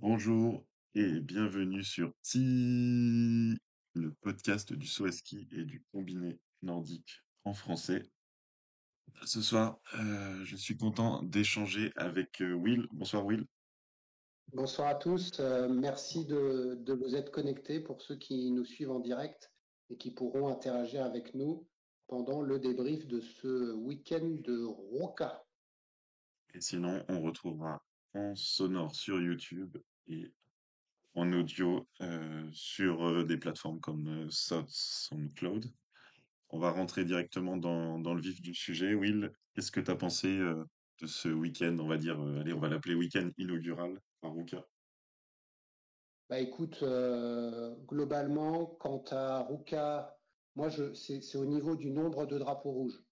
Bonjour et bienvenue sur Ti, le podcast du saut à ski et du combiné nordique en français. Ce soir, euh, je suis content d'échanger avec euh, Will. Bonsoir Will. Bonsoir à tous. Euh, merci de, de vous être connectés pour ceux qui nous suivent en direct et qui pourront interagir avec nous pendant le débrief de ce week-end de Roca. Et sinon, on retrouvera en sonore sur YouTube et en audio euh, sur euh, des plateformes comme euh, SoundCloud. On va rentrer directement dans, le vif du sujet. Will, qu'est-ce que tu as pensé euh, de ce week-end, on va dire, allez, on va l'appeler week-end inaugural à Ruka? Bah écoute, globalement, quant à Ruka, moi c'est au niveau du nombre de drapeaux rouges.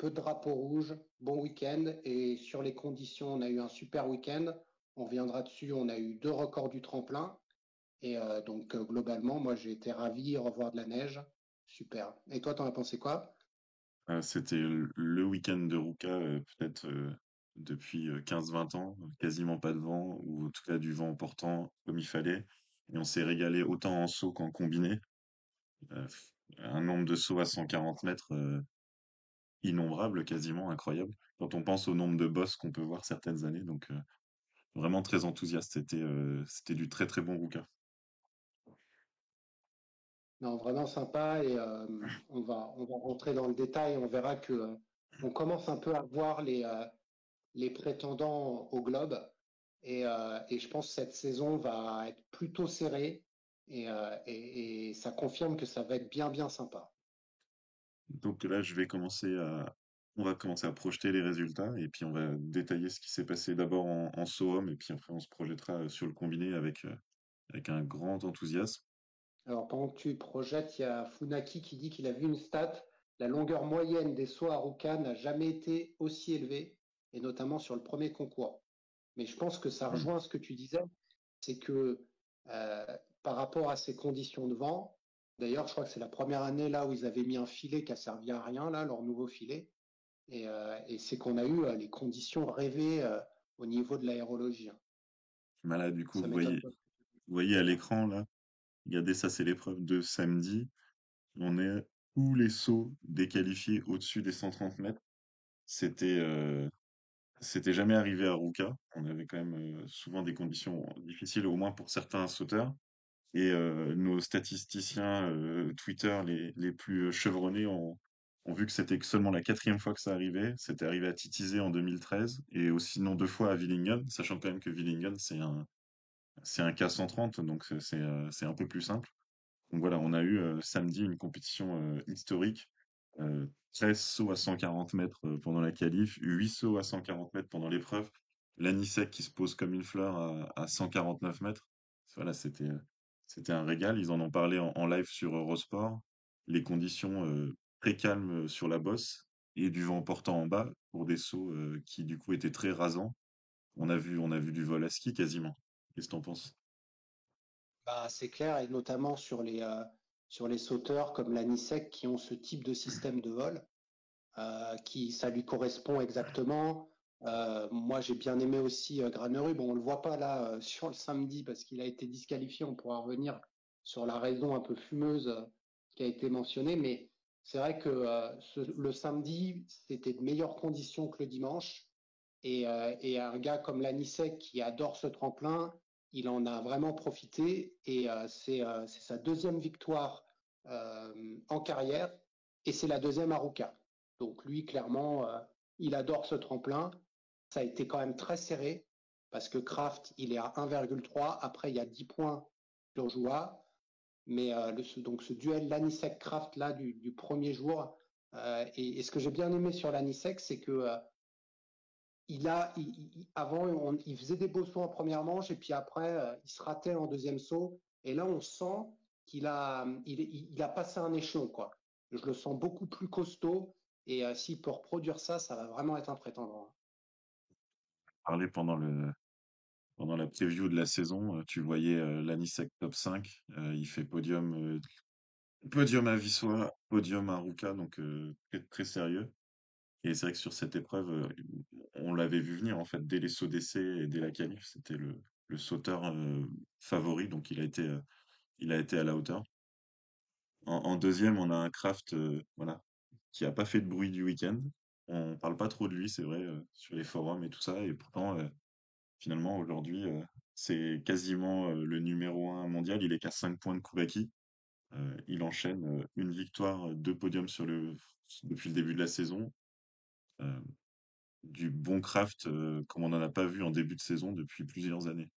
Peu de drapeaux rouges, bon week-end et sur les conditions, on a eu un super week-end. On reviendra dessus, on a eu deux records du tremplin et euh, donc euh, globalement, moi j'ai été ravi, revoir de la neige, super. Et toi, t'en as pensé quoi? Euh, c'était le week-end de Ruka, peut-être depuis euh, 15-20 ans, quasiment pas de vent, ou en tout cas du vent portant comme il fallait. Et on s'est régalé autant en saut qu'en combiné. Un nombre de sauts à 140 mètres euh, innombrable, quasiment incroyable, quand on pense au nombre de bosses qu'on peut voir certaines années. Donc euh, vraiment très enthousiaste. C'était euh, c'était du très très bon Ruka. Non, vraiment sympa et euh, on va on va rentrer dans le détail. On verra que on commence un peu à voir les les prétendants au globe et, et je pense que cette saison va être plutôt serrée et, et, et ça confirme que ça va être bien bien sympa. Donc là, je vais commencer à, on va commencer à projeter les résultats et puis on va détailler ce qui s'est passé d'abord en, en homme et puis après on se projettera euh, sur le combiné avec, euh, avec un grand enthousiasme. Alors pendant que tu projettes, il y a Funaki qui dit qu'il a vu une stat. La longueur moyenne des sauts à Ruka n'a jamais été aussi élevée et notamment sur le premier concours. Mais je pense que ça Mm. rejoint ce que tu disais, c'est que euh, par rapport à ces conditions de vent, d'ailleurs, je crois que c'est la première année là où ils avaient mis un filet qui a servi à rien, là, leur nouveau filet, et, euh, et c'est qu'on a eu euh, les conditions rêvées euh, au niveau de l'aérologie. hein. Voilà, du coup, vous voyez, vous voyez à l'écran là, regardez ça, c'est l'épreuve de samedi. On est tous les sauts déqualifiés au-dessus des 130 mètres? C'était c'était jamais arrivé à Ruka. On avait quand même souvent des conditions difficiles, au moins pour certains sauteurs. Et euh, nos statisticiens euh, Twitter les, les plus chevronnés ont, ont vu que c'était seulement la quatrième fois que ça arrivait. C'était arrivé à Titizé en 2013 et aussi non deux fois à Villingen, sachant quand même que Villingen c'est un c'est un cas 130, donc c'est c'est euh, un peu plus simple. Donc voilà, on a eu euh, samedi une compétition euh, historique. Euh, 13 sauts à 140 mètres euh, pendant la qualif, 8 sauts à 140 mètres pendant l'épreuve. L'anisec qui se pose comme une fleur à, à 149 mètres. Voilà, c'était euh, c'était un régal. Ils en ont parlé en, live sur Eurosport. Les conditions euh, très calmes euh, sur la bosse et du vent portant en bas pour des sauts euh, qui du coup étaient très rasants. On a vu on a vu du vol à ski quasiment. Qu'est-ce que t'en penses? Bah, c'est clair, et notamment sur les, sur les sauteurs comme l'ANISEC qui ont ce type de système de vol, qui ça lui correspond exactement. Euh, moi, j'ai bien aimé aussi euh, Graneru. Bon, on le voit pas là euh, sur le samedi parce qu'il a été disqualifié. On pourra revenir sur la raison un peu fumeuse euh, qui a été mentionnée, mais c'est vrai que le samedi, c'était de meilleures conditions que le dimanche. Et, et un gars comme Lanisek qui adore ce tremplin, il en a vraiment profité et c'est sa deuxième victoire en carrière et c'est la deuxième à Ruka. Donc lui, clairement, il adore ce tremplin. Ça a été quand même très serré parce que Kraft, il est à 1,3. Après, il y a 10 points sur Joua. Mais euh, ce- donc ce duel Lanisek-Kraft là du, premier jour. euh, et, ce que j'ai bien aimé sur Lanisek, c'est que euh, il a, avant, il faisait des beaux sauts en première manche et puis après, il se ratait en deuxième saut. Et là, on sent qu'il a, il, a passé un échelon, quoi. Je le sens beaucoup plus costaud et s'il peut reproduire ça, ça va vraiment être un prétendant. Parler pendant le pendant la preview de la saison, euh, tu voyais euh, l'Anisec top 5. euh, il fait podium euh, podium à Vissois, podium à Ruka, donc euh, très, très sérieux. Et c'est vrai que sur cette épreuve, euh, on l'avait vu venir en fait dès les sauts d'essai et dès la qualif, c'était le le sauteur favori, donc il a été, il a été à la hauteur. En, deuxième, on a un Kraft voilà, qui a pas fait de bruit du week-end. On parle pas trop de lui, c'est vrai, sur les forums et tout ça, et pourtant, finalement, aujourd'hui, c'est quasiment le numéro un mondial. Il est qu'à 5 points de Koubaki. il enchaîne une victoire, deux podiums depuis le début de la saison. du bon Kraft, comme on n'en a pas vu en début de saison depuis plusieurs années.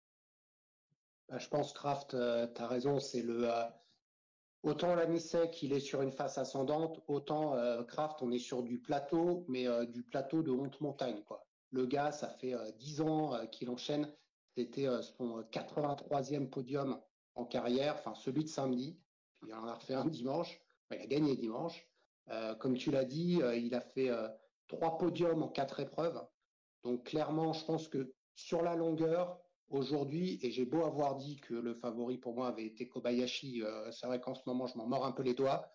Bah, je pense Kraft, tu as raison, c'est le Autant Lanisek, il est sur une face ascendante, autant euh, Kraft, on est sur du plateau, mais euh, du plateau de honte montagne. Quoi. Le gars, ça fait euh, 10 ans euh, qu'il enchaîne. C'était son 83e podium en carrière, enfin celui de samedi. Il en a refait un dimanche. il a gagné dimanche. comme tu l'as dit, il a fait trois podiums en quatre épreuves. Donc clairement, je pense que sur la longueur, aujourd'hui, et j'ai beau avoir dit que le favori pour moi avait été Kobayashi, euh, c'est vrai qu'en ce moment, je m'en mords un peu les doigts.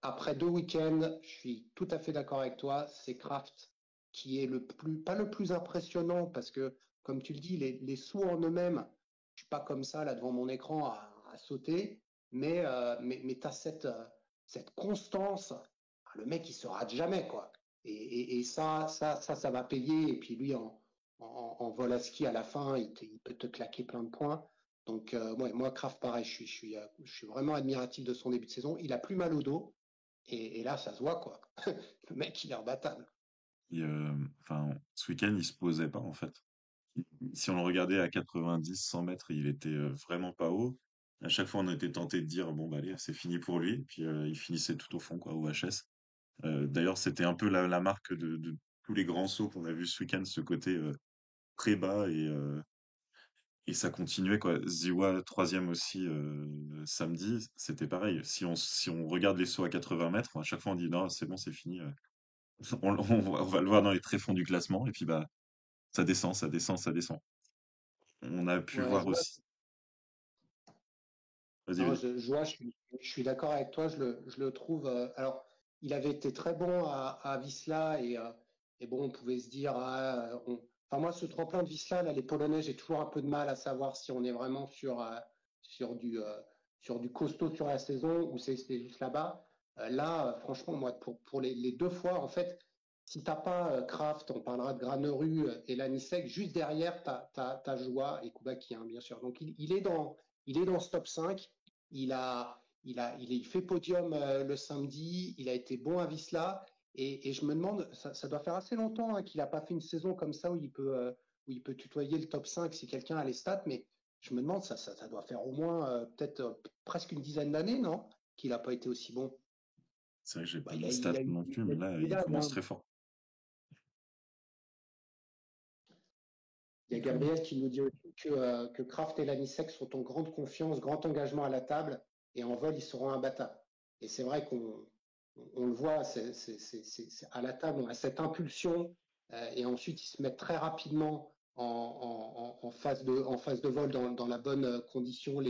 Après deux week-ends, je suis tout à fait d'accord avec toi, c'est Kraft qui est le plus, pas le plus impressionnant, parce que, comme tu le dis, les, les sauts en eux-mêmes, je suis pas comme ça, là, devant mon écran, à, sauter, mais, euh, mais, mais tu as cette, euh, cette constance. Le mec, il se rate jamais, quoi. Et, et, ça, ça, ça, ça va payer. Et puis lui, en, en, vol à ski à la fin, il, peut te claquer plein de points. Donc euh, moi, Kraft, pareil, je suis, euh, je, suis, vraiment admiratif de son début de saison. Il a plus mal au dos. Et, là, ça se voit, quoi. le mec, il est rebattable. Euh, enfin, ce week-end, il se posait pas, en fait. Si on le regardait à 90, 100 mètres, il était vraiment pas haut. À chaque fois, on était tenté de dire, bon, bah, allez, c'est fini pour lui. Puis il finissait tout au fond, quoi, au HS. D'ailleurs, c'était un peu la, marque de, de, tous les grands sauts qu'on a vus ce week-end, ce côté très bas et, et ça continuait quoi. Ziwa troisième aussi samedi, c'était pareil. Si on, si on regarde les sauts à 80 mètres, à chaque fois on dit non, c'est bon, c'est fini. On, va le voir dans les tréfonds du classement et puis bah ça descend, ça descend, ça descend. On a pu voir aussi. je, je, suis, d'accord avec toi, je le, je le trouve. alors, il avait été très bon à, à Visla et, et bon, on pouvait se dire, ah, on, Enfin, moi, ce tremplin de Visla, là, les Polonais, j'ai toujours un peu de mal à savoir si on est vraiment sur, euh, sur, du, euh, sur du costaud sur la saison ou c'est juste là-bas. Euh, là, franchement, moi, pour, pour les, deux fois, en fait, si t'as pas Kraft, on parlera de Graneru et Lanisek, juste derrière, t'as as, Joie et Koubaki, hein, bien sûr. Donc, il, il, est dans, il est dans ce top 5. Il a, il a, il, fait podium le samedi. Il a été bon à Visla. Et, je me demande, ça, doit faire assez longtemps hein, qu'il n'a pas fait une saison comme ça où il peut, euh, où il peut tutoyer le top 5 si quelqu'un a les stats, mais je me demande, ça, ça, doit faire au moins euh, peut-être euh, presque une dizaine d'années, non Qu'il n'a pas été aussi bon. C'est vrai que j'ai pas les stats non plus, mais là, il, commence très fort. Il y a Gabriel qui nous dit que, que Kraft et Lanisek sont en grande confiance, grand engagement à la table, et en vol, ils seront imbattables. Et c'est vrai qu'on on le voit, c'est, à la table, on a cette impulsion euh, et ensuite ils se mettent très rapidement en, phase, de, vol dans, la bonne condition,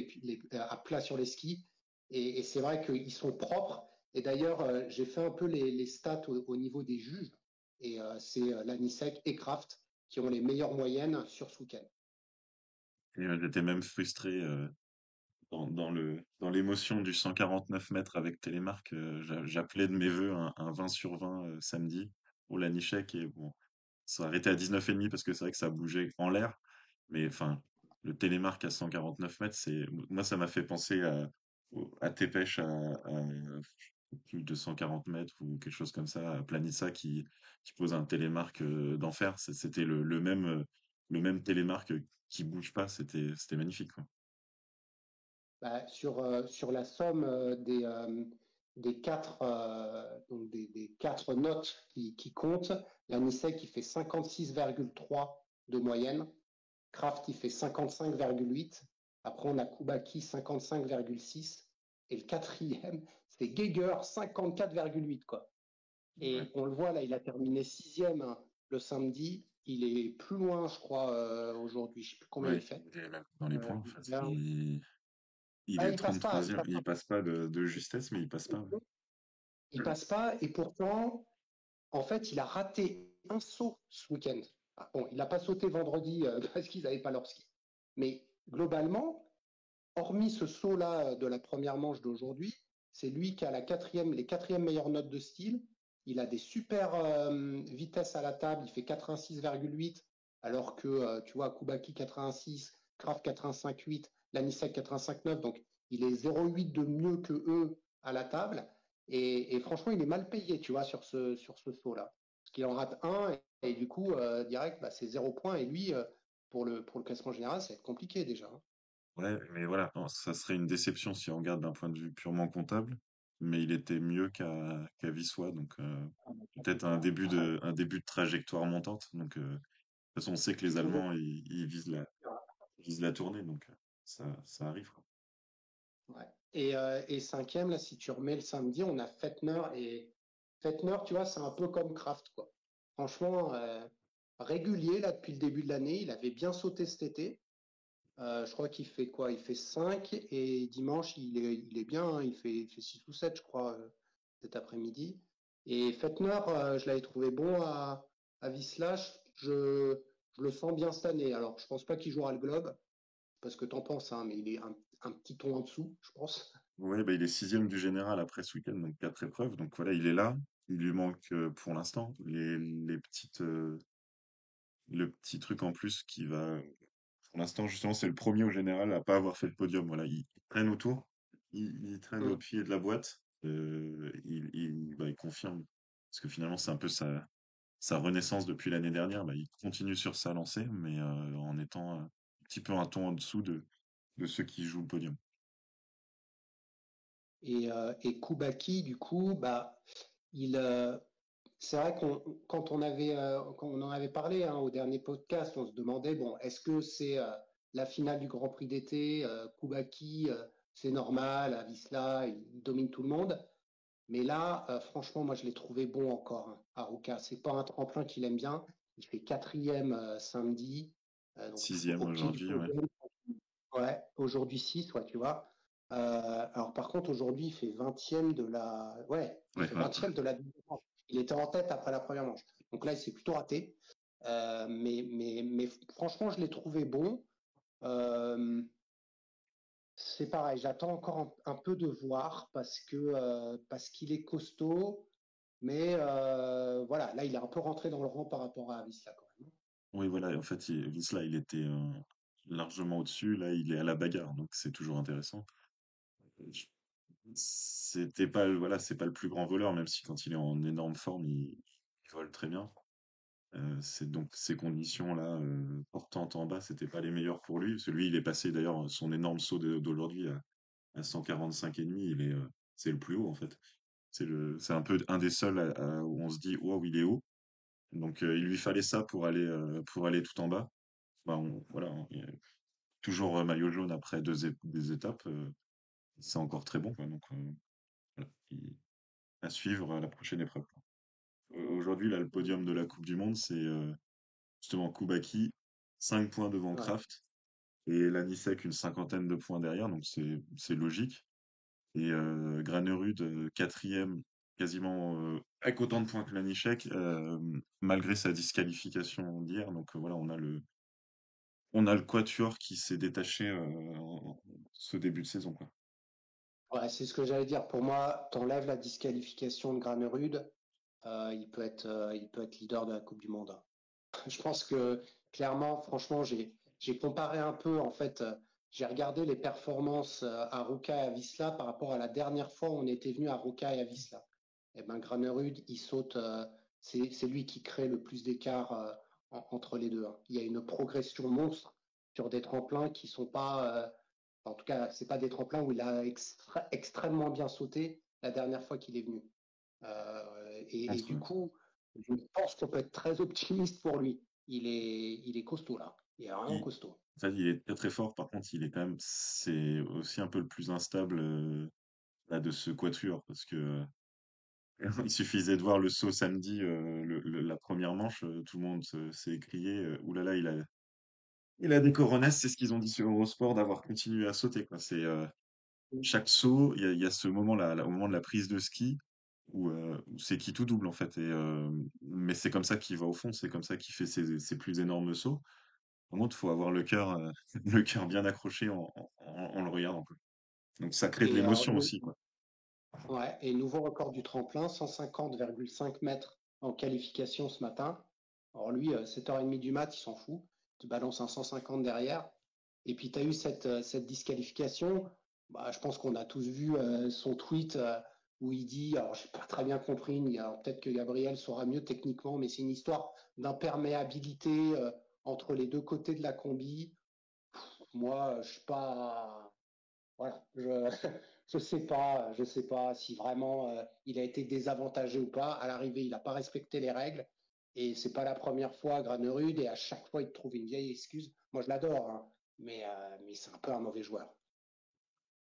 à plat sur les skis. Et, c'est vrai qu'ils sont propres. Et d'ailleurs, euh, j'ai fait un peu les, stats au, niveau des juges. Et euh, c'est Lanisek et Kraft qui ont les meilleures moyennes sur ce. J'étais même frustré dans, dans l'émotion du 149 mètres avec Télémark, euh, j'appelais de mes voeux un, 20 sur 20 euh, samedi au Lanichek et bon, ça arrêté à 19,5 parce que c'est vrai que ça bougeait en l'air, mais enfin, le Télémark à 149 mètres, moi ça m'a fait penser à, à à, plus de 140 mètres ou quelque chose comme ça, à Planissa qui, pose un télémarque euh, d'enfer. C'était le, même, le même télémarque qui bouge pas, c'était magnifique. Bah, sur, euh, sur la somme euh, des, euh, des, quatre, donc des, des, quatre notes qui, qui comptent, l'ANISEC qui fait 56,3 de moyenne, Kraft qui fait 55,8, après on a Kubaki 55,6, et le quatrième, c'est Geiger 54,8 quoi. Et on le voit là, il a terminé sixième hein, le samedi. Il est plus loin, je crois, aujourd'hui. Je sais plus combien il fait. Dans les points, en fait. Il ah, est 33e, il passe pas de, justesse, mais il passe pas. Il passe pas, et pourtant, en fait, il a raté un saut ce week-end. Ah, bon, il n'a pas sauté vendredi euh, parce qu'ils n'avaient pas leur ski. Mais globalement, hormis ce saut-là de la première manche d'aujourd'hui, c'est lui qui a la quatrième, les quatrièmes meilleures notes de style. Il a des super euh, vitesses à la table. Il fait 86,8, alors que, euh, tu vois, Kubaki 86, Kraft 85,8, Lanisek 85,9. Donc, il est 0,8 de mieux que eux à la table. Et, franchement, il est mal payé, tu vois, sur ce, sur ce saut-là. Parce qu'il en rate un, et, du coup, euh, direct, bah, c'est 0 points. Et lui, pour, le, pour le classement général, ça va être compliqué déjà. Hein. Ouais, mais voilà, ça serait une déception si on regarde d'un point de vue purement comptable, mais il était mieux qu'à qu'à Vissois, donc euh, peut-être un début de un début de trajectoire montante. Donc euh, de toute façon, on sait que les Allemands ils, visent la visent la tournée, donc euh, ça arrive quoi. Ouais. Et, et cinquième, là, si tu remets le samedi, on a Fettner et Fettner, tu vois, c'est un peu comme Kraft, quoi. Franchement, régulier là depuis le début de l'année, il avait bien sauté cet été. Euh, je crois qu'il fait quoi? Il fait 5 et dimanche, il est, il est bien, hein. il, fait, il fait 6 ou 7, je crois, euh, cet après-midi. Et Fettner, euh, je l'avais trouvé bon à, à Visla. Je, je, le sens bien cette année. Alors, je pense pas qu'il jouera le Globe, parce que t'en penses, hein, mais il est un, un, petit ton en dessous, je pense. Oui, bah, il est sixième du général après ce week-end, donc quatre épreuves. Donc voilà, il est là. Il lui manque pour l'instant les, les petites, le petit truc en plus qui va pour l'instant, justement, c'est le premier au général à pas avoir fait le podium. Voilà, il, traîne autour, il, traîne au mm. pied de la boîte, euh, il, bah, il, confirme. Parce que finalement, c'est un peu sa, sa renaissance depuis l'année dernière. Bah, il continue sur sa lancée, mais euh, en étant petit peu un ton en dessous de, ceux qui jouent le podium. Et, euh, et Kubaki, du coup, bah, il, c'est vrai qu'on quand on avait euh, on en avait parlé hein, au dernier podcast, on se demandait bon, est-ce que c'est euh, la finale du Grand Prix d'été, euh, Kubaki, c'est normal, à Visla, il domine tout le monde. Mais là, franchement, moi je l'ai trouvé bon encore, hein, Aruka. C'est pas un tremplin qu'il aime bien. Il fait quatrième samedi. Sixième aujourd'hui, ouais. Ouais, aujourd'hui 6, ouais, tu vois. alors par contre, aujourd'hui, il fait 20e de la. Ouais, fait 20e de la il était en tête après la première manche. Donc là, il s'est plutôt raté. Euh, mais, mais, mais franchement, je l'ai trouvé bon. Euh, c'est pareil, j'attends encore un, peu de voir parce que euh, parce qu'il est costaud, mais voilà, là il est un peu rentré dans le rang par rapport à Visla quand même. Oui, voilà, en fait, il, Visla il était largement au-dessus, là il est à la bagarre, donc c'est toujours intéressant. C'était pas voilà, c'est pas le plus grand voleur, même si quand il est en énorme forme, il, vole très bien. Euh, c'est donc ces conditions-là euh, portantes en bas, c'était pas les meilleures pour lui. Celui, il est passé d'ailleurs son énorme saut d'aujourd'hui à, à 145 et demi, il est euh, c'est le plus haut en fait. C'est le c'est un peu un des seuls où on se dit waouh, il est haut. Donc il lui fallait ça pour aller pour aller tout en bas. Bah, voilà, toujours maillot jaune après deux des étapes c'est encore très bon. Quoi. Donc, euh, à suivre la prochaine épreuve. Aujourd'hui, là, le podium de la Coupe du Monde, c'est euh, justement Koubaki, 5 points devant Kraft, et Lanisek, une cinquantaine de points derrière, donc c'est logique. Et euh, Granerud, quatrième, quasiment avec autant de points que Lanisek, malgré sa disqualification d'hier. Donc voilà, on a le quatuor qui s'est détaché ce début de saison. Ouais, c'est ce que j'allais dire. Pour moi, t'enlèves la disqualification de Granerud, euh, il peut être, leader de la Coupe du Monde. Je pense que clairement, franchement, j'ai, comparé un peu. En fait, j'ai regardé les performances à Ruka et à Visla par rapport à la dernière fois où on était venu à Ruka et à Visla. Eh ben, Granerud, il saute. c'est, c'est lui qui crée le plus d'écart entre les deux. Hein. Il y a une progression monstre sur des tremplins qui sont pas en tout cas, c'est pas des tremplins où il a extrêmement bien sauté la dernière fois qu'il est venu. Euh, et, du coup, je pense qu'on peut être très optimiste pour lui. Il est, il est costaud là. Il est vraiment costaud. Il est très très fort. Par contre, il est quand même, c'est aussi un peu le plus instable euh, là, de ce quatuor parce que il suffisait de voir le saut samedi, euh, la première manche, tout le monde s'est écrié, oulala, il a, il a des coronesses, c'est ce qu'ils ont dit sur Eurosport, d'avoir continué à sauter. Quoi. C'est euh, chaque saut, il y a, ce moment-là, au moment de la prise de ski, où, euh, c'est qui tout double en fait. Et, euh, mais c'est comme ça qu'il va au fond, c'est comme ça qu'il fait ses, plus énormes sauts. Par contre, faut avoir le cœur, heu, le cœur bien accroché en en en en le regardant, quoi. Donc ça crée de Et euh, l'émotion aussi, quoi. Ouais, et nouveau record du tremplin, 150,5 mètres en qualification ce matin. Alors lui, euh, 7h30 du mat, il s'en fout. Tu balances un 150 derrière. Et puis tu as eu cette, euh, cette disqualification. Bah, je pense qu'on a tous vu euh, son tweet euh, où il dit, alors j'ai pas très bien compris, il peut-être que Gabriel saura mieux techniquement, mais c'est une histoire d'imperméabilité euh, entre les deux côtés de la combi. Moi, je suis pas, voilà, je je sais pas, je sais pas si vraiment euh, il a été désavantagé ou pas. À l'arrivée, il n'a pas respecté les règles et c'est pas la première fois à Granerud et à chaque fois il trouve une vieille excuse. Moi, je l'adore, hein, mais euh, mais c'est un peu un mauvais joueur.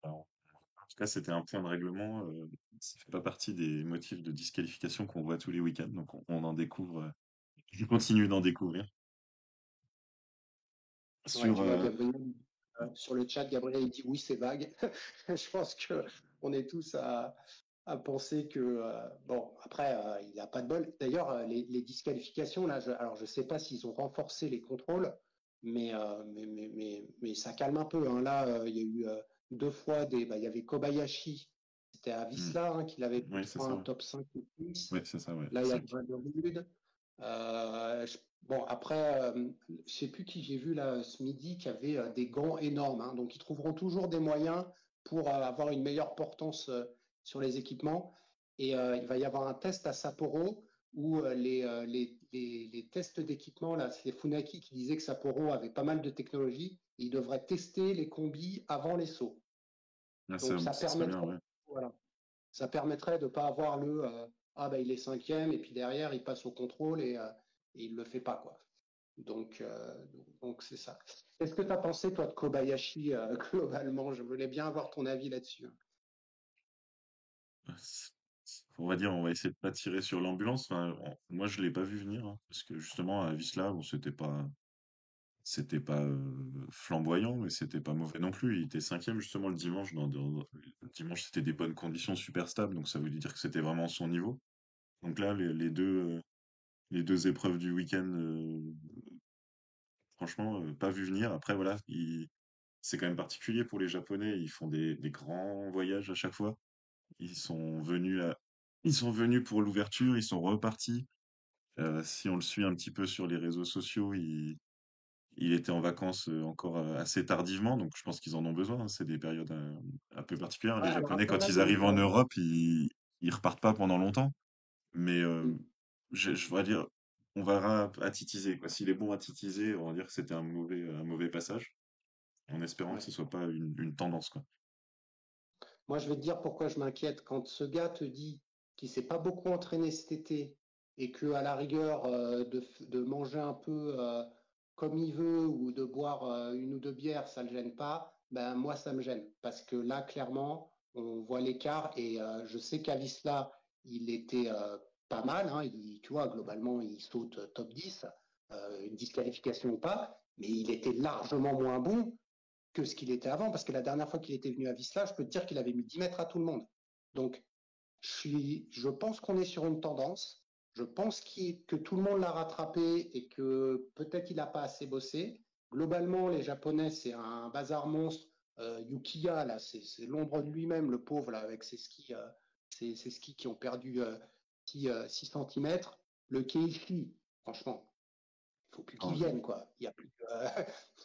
Alors, en tout cas, c'était un point de règlement, heu, ça fait pas partie des motifs de disqualification qu'on voit tous les week-ends, donc on on en découvre, heu, je continue d'en découvrir. Sur, euh, sur le chat, Gabriel il dit oui, c'est vague. je pense que on est tous à, à penser que euh, bon après euh, il n'a pas de bol. D'ailleurs les, les disqualifications là, je, alors je sais pas s'ils ont renforcé les contrôles, mais euh, mais, mais, mais mais ça calme un peu. Hein. Là il y a eu deux fois des, bah, il y avait Kobayashi, c'était à Visla hein, qu'il avait ça, un top 5 ou 6. Ouais, c'est ça, ouais, Là il y a 5. Euh, je- bon après euh, je sais plus qui j'ai vu là ce midi qui avait euh, des gants énormes. hein. donc ils trouveront toujours des moyens pour avoir une meilleure portance sur les équipements. Et il va y avoir un test à Sapporo où les, les, les, les tests d'équipement, là, c'est Funaki qui disait que Sapporo avait pas mal de technologie. Et il devrait tester les combis avant les sauts. Ah ça Donc ça ça serait bien, permettrait, ouais. voilà, ça permettrait de pas avoir le euh, ah bah il est cinquième et puis derrière il passe au contrôle et, euh, et il le fait pas quoi. Donc euh, donc c'est ça. Qu'est-ce que tu as pensé toi de Kobayashi euh, globalement? Je voulais bien avoir ton avis là-dessus. C on va dire, on va essayer de pas tirer sur l'ambulance, moi je l'ai pas vu venir, hein, parce que justement à Wisla, bon c'était pas c'était pas, heu, flamboyant, mais c'était pas mauvais non plus. Il était cinquième justement le dimanche le dimanche, c'était des bonnes conditions super stables, donc ça veut dire que c'était vraiment son niveau. Donc là, les les 2, heu, les 2 épreuves du week-end, heu, franchement, heu, pas vu venir. Après voilà, c'est quand même particulier pour les Japonais, ils font des des grands voyages à chaque fois. Ils sont venus à ils sont venus pour l'ouverture, ils sont repartis. Si on le suit un petit peu sur les réseaux sociaux, il il était en vacances, encore, assez tardivement, donc je pense qu'ils en ont besoin, hein. C'est des périodes, un peu particulières. Ouais, Les Japonais, quand ils arrivent en euh, Europe, ils ils repartent pas pendant longtemps. Mais, mm, hem, je je voudrais dire, on verra à titiser, quoi. S'il est bon à titiser, on va dire que c'était un mauvais, un mauvais passage, en espérant que ce soit pas une une tendance, quoi. Moi, je vais te dire pourquoi je m'inquiète. Quand ce gars te dit qu'il s'est pas beaucoup entraîné cet été et que à la rigueur euh, de, de manger un peu euh, comme il veut ou de boire euh, une ou deux bières, ça le gêne pas, ben moi ça me gêne parce que là clairement on voit l'écart et je sais qu'à Visla il était euh, pas mal, hein, il, tu vois globalement il saute top 10, euh, une disqualification ou pas, mais il était largement moins bon que ce qu'il était avant, parce que la dernière fois qu'il était venu à Visla, je peux te dire qu'il avait mis 10 mètres à tout le monde. Donc, je, suis, je pense qu'on est sur une tendance. Je pense qu que tout le monde l'a rattrapé et que peut-être il n'a pas assez bossé. Globalement, les Japonais, c'est un bazar monstre. Euh, Yukiya, là, c'est l'ombre de lui-même, le pauvre, là, avec ses skis, euh, ses, ses skis qui ont perdu euh, 6, euh, 6 cm. Le Keishi, franchement, il faut plus qu'ils Oh, viennent, quoi. Il y a plus, euh,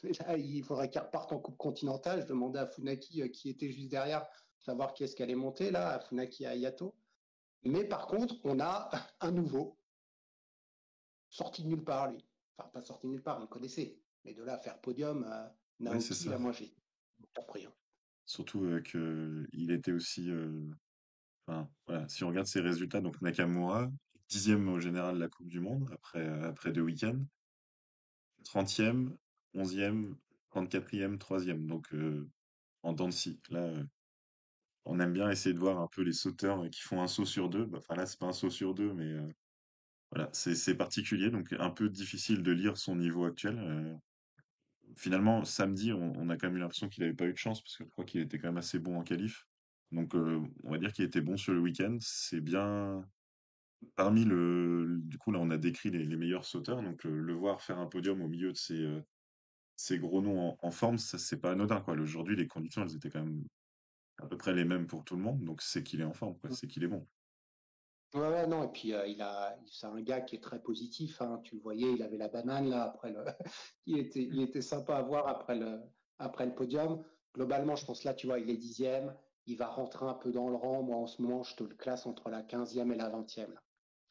là, il faudrait qu'ils repartent en Coupe continentale. Je demandais à Funaki euh, qui était juste derrière, savoir qui est-ce qu'elle est montée, là, à Funaki à Yato. Mais par contre, on a un nouveau, sorti de nulle part, lui. Enfin, pas sorti de nulle part, on le connaissait. Mais de là à faire podium, euh, ouais, Naoki, ça. là, moi, j'ai surpris. Hein. Surtout, qu'il était aussi, Si on regarde ses résultats, donc Nakamura, dixième au général de la Coupe du Monde après, euh, deux week-ends, trentième, onzième, trente-quatrième, troisième. Donc euh, en dents. Là, euh, on aime bien essayer de voir un peu les sauteurs qui font un saut sur deux. Bah, Enfin là, c'est pas un saut sur deux, mais voilà, c'est particulier, donc un peu difficile de lire son niveau actuel. Finalement, samedi, on, on a quand même eu l'impression qu'il n'avait pas eu de chance, parce que je crois qu'il était quand même assez bon en qualif. Donc euh, on va dire qu'il était bon sur le week-end. C'est bien, Parmi le du coup, là, on a décrit les les meilleurs sauteurs, donc le voir faire un podium au milieu de ces, ces gros noms en, en forme, ça c'est pas anodin quoi. Aujourd'hui, les conditions, elles étaient quand même à peu près les mêmes pour tout le monde, donc c'est qu'il est en forme, quoi. C'est qu'il est bon. Ouais, ouais, non, et puis euh, il a, c'est un gars qui est très positif. Hein. Tu le voyais, il avait la banane là après le, il était, il était sympa à voir après le, après le podium. Globalement, je pense là, tu vois, il est dixième. Il va rentrer un peu dans le rang. Moi, en ce moment, je te le classe entre la quinzième et la vingtième. là.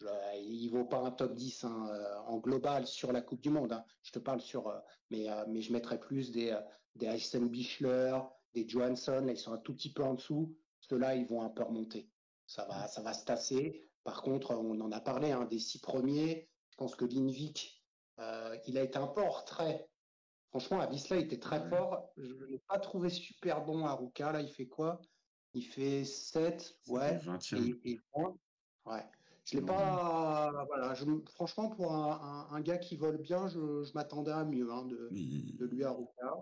Je- il vaut pas un top 10 hein, euh, en global sur la Coupe du Monde. hein. Je te parle sur, euh, mais, euh, mais je mettrais plus des, des Aysen Bichler, des Johansson. Là, ils sont un tout petit peu en dessous. Ceux-là, ils vont un peu remonter. Ça va, ça va se tasser. Par contre, on en a parlé, hein, des six premiers. Je pense que Linvik, euh, il a été un peu en retrait. Franchement, Avisla il était très fort. Je ne l'ai pas trouvé super bon à Ruka. Là, il fait quoi? Il fait 7, C'était ouais, 20e. et, et 20. Ouais. Je l'ai pas. Voilà, je, franchement, pour un, un- un gars qui vole bien, je, je m'attendais à mieux hein, de, lui à Ruka.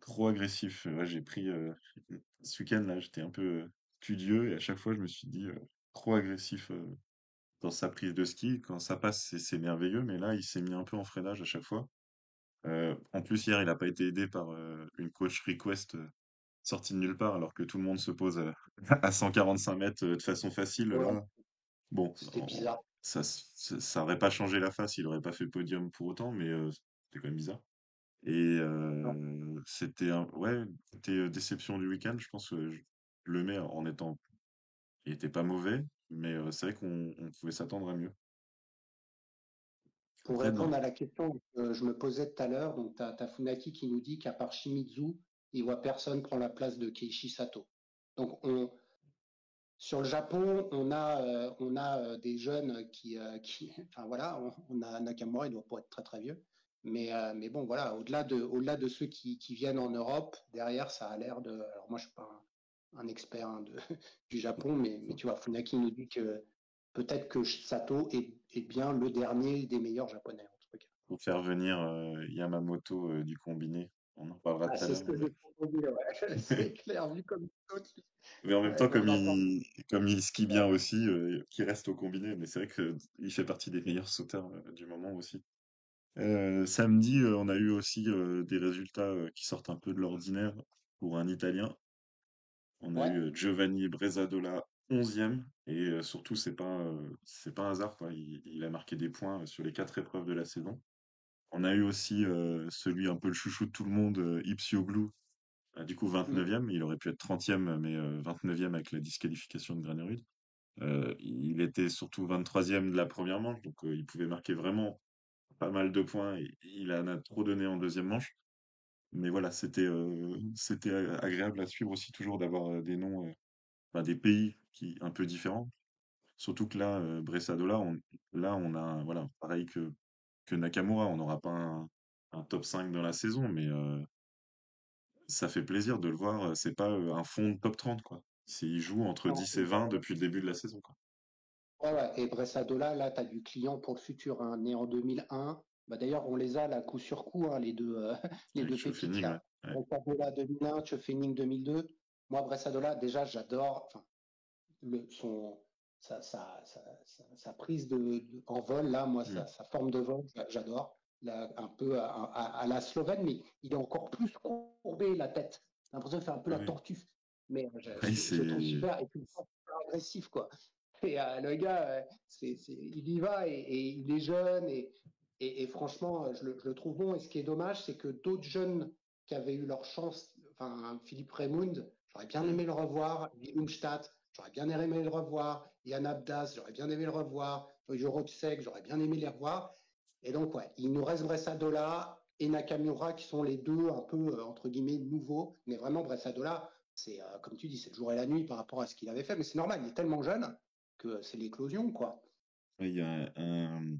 trop agressif. Ouais, j'ai pris euh, ce week-end là, j'étais un peu euh, studieux et à chaque fois je me suis dit euh, trop agressif euh, dans sa prise de ski. Quand ça passe, c'est c'est merveilleux, mais là il s'est mis un peu en freinage à chaque fois. Euh, en plus hier, il n'a pas été aidé par euh, une coach request sortie de nulle part alors que tout le monde se pose à 145 mètres euh, de façon facile. Ouais, bon, bizarre. ça, s- ça, ça aurait pas changé la face, il aurait pas fait podium pour autant, mais euh, c'était quand même bizarre. Et euh, c'était un, ouais, c'était déception du week-end. Je pense que je le mets en étant, il était pas mauvais, mais c'est vrai qu'on on pouvait s'attendre à mieux. Pour répondre à la question que je me posais tout à l'heure, donc tu as, Funaki qui nous dit qu'à part Shimizu, il voit personne prendre la place de Keiichi Sato. Donc on, sur le Japon, on a, euh, on a euh, des jeunes qui, euh, enfin voilà, on, a Nakamura, il doit pas être très très vieux, mais, bon voilà, au-delà de, ceux qui, viennent en Europe, derrière ça a l'air de, alors moi je suis pas un, expert hein, du Japon, mais, tu vois, Funaki nous dit que peut-être que Sato est, bien le dernier des meilleurs japonais. Faut faire venir Yamamoto du combiné. On en parlera Ah, tout à c'est ce l'heure. que ouais. c'est clair, vu comme l'autre, mais en même ouais, temps, comme il, comme il skie bien aussi, euh, qu'il reste au combiné. Mais c'est vrai qu'il fait partie des meilleurs sauteurs euh, du moment aussi. Euh, samedi, euh, on a eu aussi euh, des résultats euh, qui sortent un peu de l'ordinaire pour un Italien. On a Ouais, eu euh, Giovanni Bresadola 11e et euh, surtout c'est pas euh, c'est pas un hasard quoi. Il, il a marqué des points euh, sur les quatre épreuves de la saison. On a eu aussi euh, celui un peu le chouchou de tout le monde, euh, Ipsioglu, euh, du coup mm. 29e. Il aurait pu être 30e mais euh, 29e avec la disqualification de Granerud. Euh, il était surtout 23e de la première manche donc il pouvait marquer vraiment pas mal de points et il en a trop donné en deuxième manche. Mais voilà, c'était euh, c'était agréable à suivre aussi toujours d'avoir des noms, des pays qui un peu différents. Surtout que là, Bressadola, on, là on a voilà pareil que que Nakamura, on n'aura pas un, un top 5 dans la saison, mais euh, ça fait plaisir de le voir. C'est pas euh, un fond de top 30 quoi. C'est il joue entre Non, 10 et 20 depuis le début de la saison quoi. Et Bressadola, là, tu as du client pour le futur, hein, né en 2001. Bah, D'ailleurs, on les a là, coup sur coup, hein, les deux, euh, les Avec deux pépites ouais. là. Ouais. Bressadola 2001, Tchefening 2002. Moi, Bressadola, déjà, j'adore son, sa, prise de, de- en vol, là, moi, Mm. sa, forme de vol, j'a- j'adore. Un peu à, à- à la Slovène, mais il est encore plus courbé la tête. J'ai l'impression de faire un peu la tortue. Mais euh, je, Ouais, je, je le trouve super et puis super agressif, quoi. Et euh, le gars, euh, il y va et, et il est jeune et, et, et franchement, je le, je le, trouve bon. Et ce qui est dommage, c'est que d'autres jeunes qui avaient eu leur chance, enfin Philippe Raymond, j'aurais bien aimé le revoir, Umstadt, j'aurais bien aimé le revoir, Yann Abdas, j'aurais bien aimé le revoir, Jorotsek, j'aurais bien aimé les revoir. Et donc, il nous reste Bressadola et Nakamura qui sont les deux un peu, euh, entre guillemets, nouveaux. Mais vraiment, Bressadola, c'est, euh, comme tu dis, c'est le jour et la nuit par rapport à ce qu'il avait fait. Mais c'est normal, il est tellement jeune que c'est l'éclosion, quoi. Il y a un,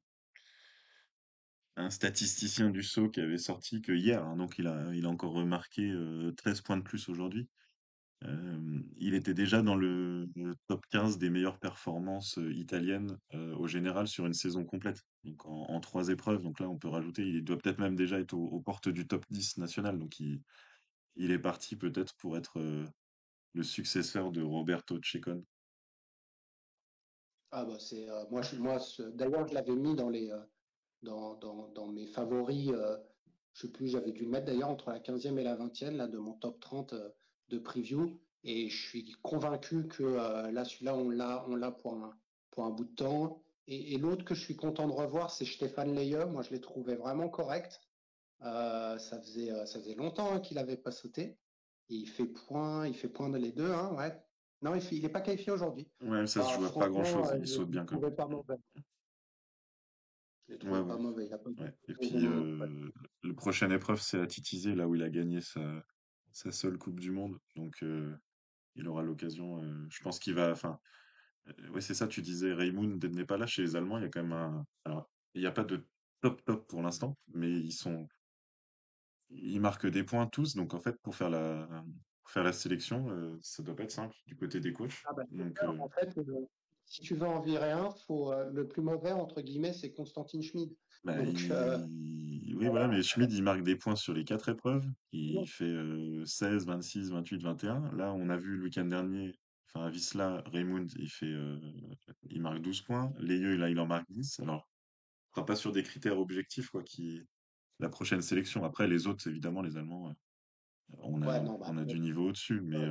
statisticien du saut qui avait sorti que hier, hein, donc il a, il a encore remarqué euh, 13 points de plus aujourd'hui. Euh, il était déjà dans le, top 15 des meilleures performances euh, italiennes euh, au général sur une saison complète. Donc en, trois épreuves, donc là on peut rajouter, il doit peut-être même déjà être aux, portes du top 10 national. Donc il, est parti peut-être pour être le successeur de Roberto Ceccone. Ah bah c'est moi je moi d'ailleurs je l'avais mis dans les dans mes favoris euh, Je sais plus, j'avais dû le mettre d'ailleurs entre la 15e et la 20e là, de mon top 30 de preview. Et je suis convaincu que là, celui-là, on l'a, on l'a pour un, pour un bout de temps. Et, l'autre que je suis content de revoir, c'est Stéphane Leye. Moi, je l'ai trouvé vraiment correct. ça faisait, ça faisait longtemps hein, qu'il n'avait pas sauté. il fait point, il fait point de les deux, hein, ouais. Non, il n'est pas qualifié aujourd'hui. Ouais, ça se joue pas grand chose. Il saute bien quand même. Pas mauvais. Je pas mauvais. Et puis, euh, le prochaine épreuve, c'est à Titizé, là où il a gagné sa, sa seule Coupe du Monde. Donc, euh, il aura l'occasion. Euh, je pense qu'il va. Enfin, ouais, c'est ça, tu disais, Raymond n'est pas là chez les Allemands. Il y a quand même un. Alors, il n'y a pas de top top pour l'instant, mais ils sont. Ils marquent des points tous. Donc, en fait, pour faire la, pour faire la sélection, ça doit pas être simple du côté des coachs. Ah bah, donc, en fait, si tu veux en virer un, faut, euh, le plus mauvais, entre guillemets, c'est Constantine Schmid. Bah, euh, oui, voilà, mais Schmid, il marque des points sur les quatre épreuves. Il fait 16, 26, 28, 21. Là, on a vu le week-end dernier, enfin, à Visla, Raymond, il fait, euh, il marque 12 points. Leyeux, là, il en marque 10. Alors, on sera pas sur des critères objectifs, quoi, qui, la prochaine sélection. Après, les autres, évidemment, les Allemands, on a, bah, on a du niveau au-dessus, mais,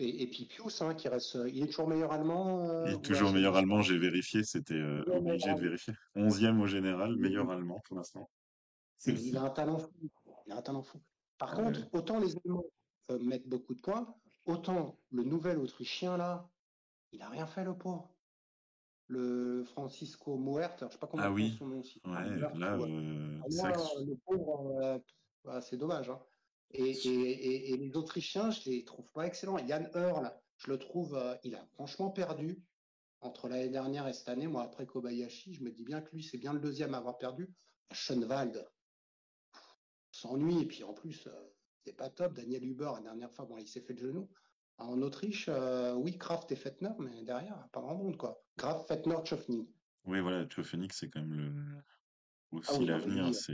et, puis Pius, hein, qui reste, il est toujours meilleur allemand. Euh, il est toujours meilleur allemand, j'ai vérifié, c'était euh, obligé de vérifier. Onzième au général, meilleur allemand pour l'instant. Il a un talent fou. Il a un talent fou. Par contre, autant les Allemands mettent beaucoup de points, autant le nouvel Autrichien là, il a rien fait le pauvre. Le Francisco Muert, je sais pas comment ah, oui. son nom aussi. Ouais, là, euh, ah, le pauvre, bah, c'est dommage. Hein. Et, les Autrichiens, je les trouve pas excellents. Yann Hurl, je le trouve, euh, il a franchement perdu entre l'année dernière et cette année. Moi, après Kobayashi, je me dis bien que lui, c'est bien le deuxième à avoir perdu. Schoenwald s'ennuie, et puis en plus, euh, c'est pas top. Daniel Huber, la dernière fois, bon, il s'est fait le genou. En Autriche, euh, oui, Kraft et Fettner, mais derrière, pas grand monde, quoi. Kraft, Fettner, Tchofning. Oui, voilà, Tchofning, c'est quand même le... aussi ah l'avenir. C'est...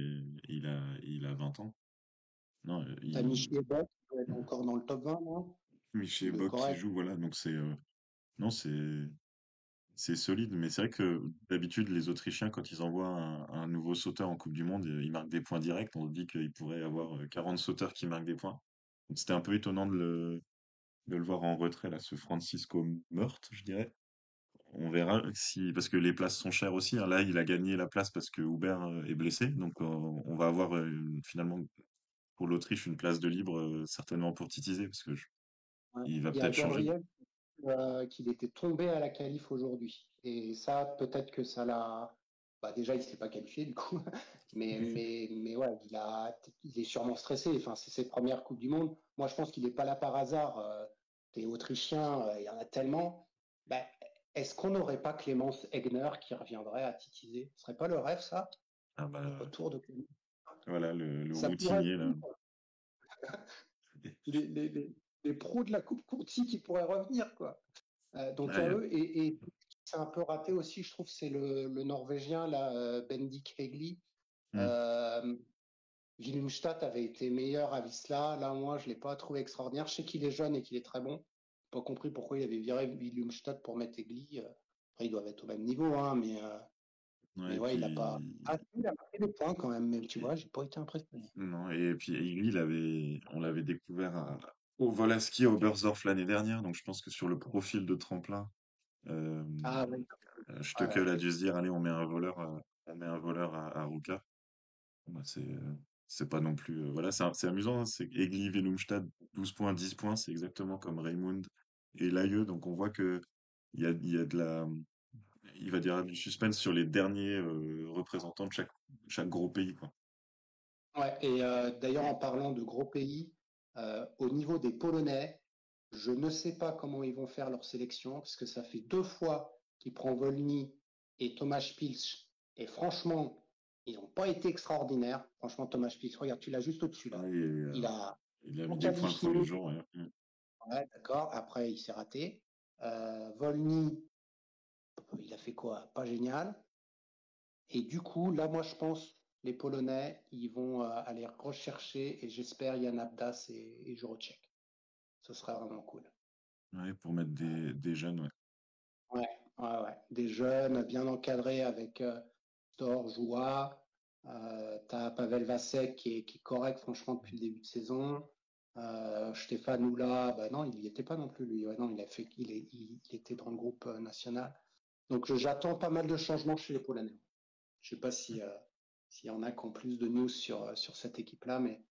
Il, a... il a 20 ans. Non, euh, il... Michi Bock qui doit être encore dans le top 20, non? Michi Bock qui joue, voilà. Donc c'est. Euh, non, c'est. C'est solide, mais c'est vrai que d'habitude, les Autrichiens, quand ils envoient un, nouveau sauteur en Coupe du Monde, ils marquent des points directs. On dit qu'il pourrait y avoir 40 euh, sauteurs qui marquent des points. C'était un peu étonnant de le, de le voir en retrait, là, ce Francisco Meurt, je dirais. On verra si, parce que les places sont chères aussi. Hein. Là, il a gagné la place parce que Hubert est blessé. Donc, on va avoir finalement pour l'Autriche une place de libre, euh, certainement pour titiser, parce que il va peut-être changer. Euh, qu'il était tombé à la qualif aujourd'hui. Et ça, peut-être que ça l'a. Bah, déjà, il s'est pas qualifié du coup, mais mais mais ouais, il a, il est sûrement stressé. Enfin, c'est ses premières coupes du monde. Moi, je pense qu'il n'est pas là par hasard. Euh, T'es autrichien, il y en a tellement. Bah, est-ce qu'on n'aurait pas Clémence Egner qui reviendrait à titiser Ce serait pas le rêve, ça? Ah bah, Retour de Clémence voilà, le, le routinier, là. les, les, les, pros de la Coupe Conti qui pourraient revenir, quoi. Euh, donc, eux, et, et c'est un peu raté aussi, je trouve, c'est le, le, Norvégien, là, euh, Bendik Hegli. Mm. Euh, avait été meilleur à Visla. Là, moi, je l'ai pas trouvé extraordinaire. Je sais qu'il est jeune et qu'il est très bon. Pas compris pourquoi il avait viré Willemstad pour mettre Hegli. Après, ils doivent être au même niveau, hein, mais euh, mais ouais, il a pas. Ah, il a marqué des points quand même, mais tu vois, j'ai pas été impressionné. Non, et puis lui, il avait, on l'avait découvert à, au Volaski, au Bersdorf l'année dernière, donc je pense que sur le profil de tremplin, euh, ah, oui. Euh, Stockel a dû se dire, allez, on met un voleur, à, on met un voleur à, à Ruka. Bah, c'est, c'est pas non plus, euh, voilà, c'est amusant, hein, c'est Egli, Velumstad, 12 points, 10 points, c'est exactement comme Raymond et Laïeux, donc on voit que il y a, il y a de la, il va dire du suspense sur les derniers euh, représentants de chaque, chaque gros pays. Quoi. Ouais, et euh, d'ailleurs, en parlant de gros pays, euh, au niveau des Polonais, je ne sais pas comment ils vont faire leur sélection, parce que ça fait deux fois qu'ils prennent Volny et Thomas Pilch, et franchement, ils n'ont pas été extraordinaires. Franchement, Thomas Pilch, regarde, tu l'as juste au-dessus là. Ah, il, a, il a mis des points le premier jour. Ouais, ouais d'accord. Après, il s'est raté. Volny, il a fait quoi? Pas génial. Et du coup, là, moi, je pense, les Polonais, ils vont euh, aller rechercher, et j'espère, Yann Abdas et, et Jurocek. Ce serait vraiment cool. Ouais, pour mettre des, des jeunes, ouais. Ouais, ouais, ouais. Des jeunes bien encadrés avec euh, Thor, Joua, euh, as Pavel Vasek qui est, qui est, correct, franchement, depuis le début de saison. Euh, Stéphane Oula, bah non, il n'y était pas non plus, lui. Ouais, non, il, a fait, il, est, il, était dans le groupe national. Donc, j'attends pas mal de changements chez les Polonais. Je sais pas si euh, s'il y en a qui ont plus de news sur, sur cette équipe-là, mais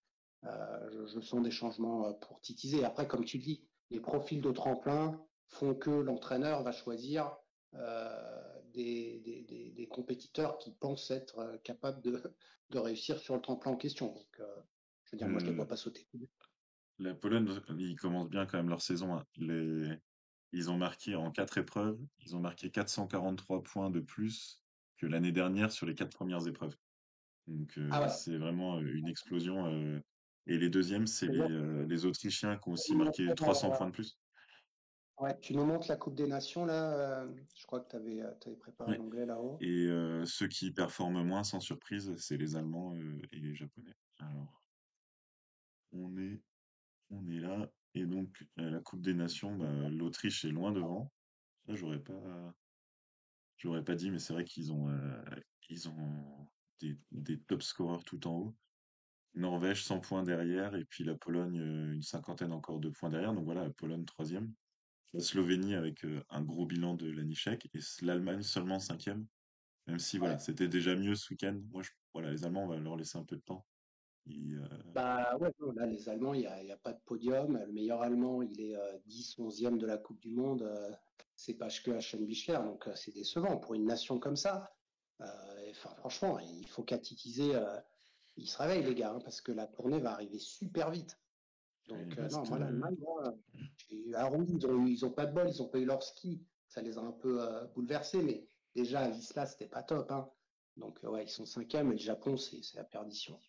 euh, je, je, sens des changements euh, pour titiser. Après, comme tu dis, les profils de tremplin font que l'entraîneur va choisir euh, des, des, des, compétiteurs qui pensent être euh, capables de, de réussir sur le tremplin en question. Donc, euh, je veux dire, moi, je ne les vois pas sauter. La Pologne, ils commencent bien quand même leur saison. Hein. Les... Ils ont marqué en quatre épreuves, ils ont marqué 443 points de plus que l'année dernière sur les quatre premières épreuves. Donc euh, ah ouais. c'est vraiment une explosion. Euh... Et les deuxièmes, c'est les, euh, les, Autrichiens qui ont aussi marqué 300 points de plus. Ouais, tu nous montres la Coupe des Nations là. je crois que tu avais, avais, préparé ouais. l'anglais là-haut. Et euh, ceux qui performent moins, sans surprise, c'est les Allemands euh, et les Japonais. Alors, on est, on est là. Et donc, la Coupe des Nations, bah, l'Autriche est loin devant. Ça, j'aurais pas, j'aurais pas dit, mais c'est vrai qu'ils ont, euh, ils ont des, des top scorers tout en haut. Norvège 100 points derrière et puis la Pologne une cinquantaine encore de points derrière. Donc voilà, la Pologne troisième. La Slovénie avec un gros bilan de Lanichek et l'Allemagne seulement cinquième. Même si voilà, c'était déjà mieux ce week-end. Moi, je, voilà, les Allemands, on va leur laisser un peu de temps. Et, euh... Bah ouais, là, les Allemands, il n'y a, y a, pas de podium. Le meilleur Allemand, il est euh, 10, 11e de la Coupe du Monde. Euh, c'est pas que Aschenbichler, donc c'est décevant pour une nation comme ça. Enfin, franchement, il faut qu'Atitiser, ils se réveillent, les gars, hein, parce que la tournée va arriver super vite. Donc, euh, non, moi, l'Allemagne, ils ont, pas de bol, ils ont pas eu leur ski. Ça les a un peu euh, bouleversés, mais déjà, à Visla, c'était pas top. Hein. Donc, euh, ouais, ils sont cinquième, et le Japon, c'est la perdition.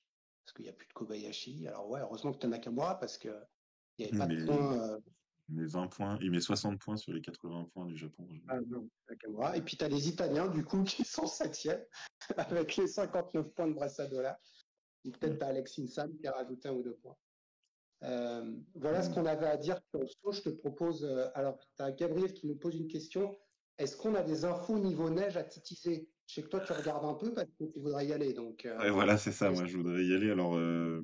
Parce qu'il n'y a plus de Kobayashi. Alors, ouais, heureusement que tu as Nakamura, parce que il n'y avait pas mais, de points. Mais 20 points, il met 60 points sur les 80 points du Japon. Ah, non, Nakamura. Et puis, tu as les Italiens, du coup, qui sont septième, avec les 59 points de Brassadola. Et peut-être tu as Alex Insam qui a rajouté un ou deux points. Euh, voilà ce qu'on avait à dire sur le saut. Je te propose. Euh, alors, tu as Gabriel qui nous pose une question. Est-ce qu'on a des infos niveau neige à titiser? Je sais que toi, tu regardes un peu parce que tu voudrais y aller. Donc, euh, ouais, voilà, c'est ça. Moi, je voudrais y aller. Alors, euh,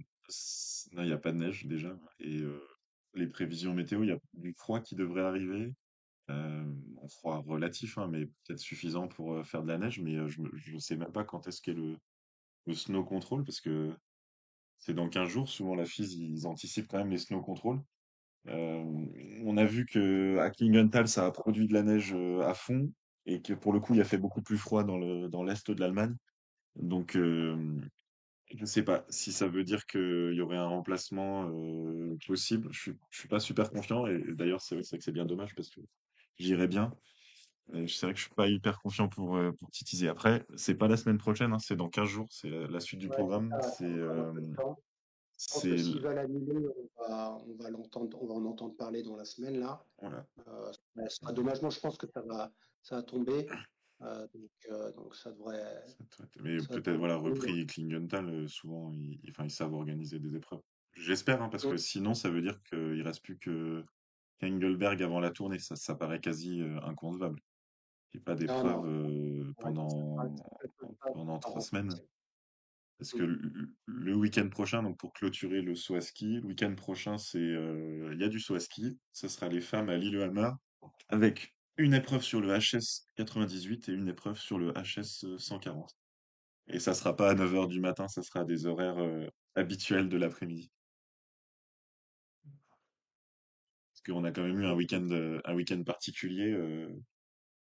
il n'y a pas de neige déjà. Et les prévisions météo, il y a du froid qui devrait arriver. Euh, un froid relatif, hein, mais peut-être suffisant pour faire de la neige. Mais je ne sais même pas quand est-ce qu'est le, le snow control parce que c'est dans 15 jours. Souvent, la FIS, ils anticipent quand même les snow control. Euh, on a vu que à Klingenthal, ça a produit de la neige à fond et que pour le coup, il a fait beaucoup plus froid dans le dans l'est de l'Allemagne. Donc, euh, je ne sais pas si ça veut dire qu'il y aurait un remplacement euh, possible. Je suis, je suis pas super confiant et d'ailleurs, c'est vrai que c'est bien dommage parce que j'irais bien. C'est vrai que je suis pas hyper confiant pour, euh, pour titiser. Après, c'est pas la semaine prochaine, hein, c'est dans 15 jours, c'est la, la, suite du ouais, programme. C'est euh, c'est s'ils veulent annuler, on va, on va l'entendre, on va en entendre parler dans la semaine là. Voilà. Euh, ça sera dommage, moi je pense que ça va, ça va tomber. Euh, donc, euh, donc ça devrait. Mais peut-être voilà repris Klingenthal, souvent ils, enfin ils savent organiser des épreuves. J'espère hein, parce que sinon ça veut dire qu'il reste plus que Engelberg avant la tournée, ça, ça paraît quasi inconcevable. Il n'y a pas d'épreuve euh, pendant, pendant trois semaines. Parce que le, le week-end prochain, donc pour clôturer le saut à ski, le week-end prochain, c'est il y a du saut à ski. Ce sera les femmes à Lillehammer avec une épreuve sur le HS 98 et une épreuve sur le HS 140. Et ça sera pas à 9h du matin, ça sera à des horaires euh, habituels de l'après-midi. Parce qu'on a quand même eu un week-end un week-end particulier. Euh,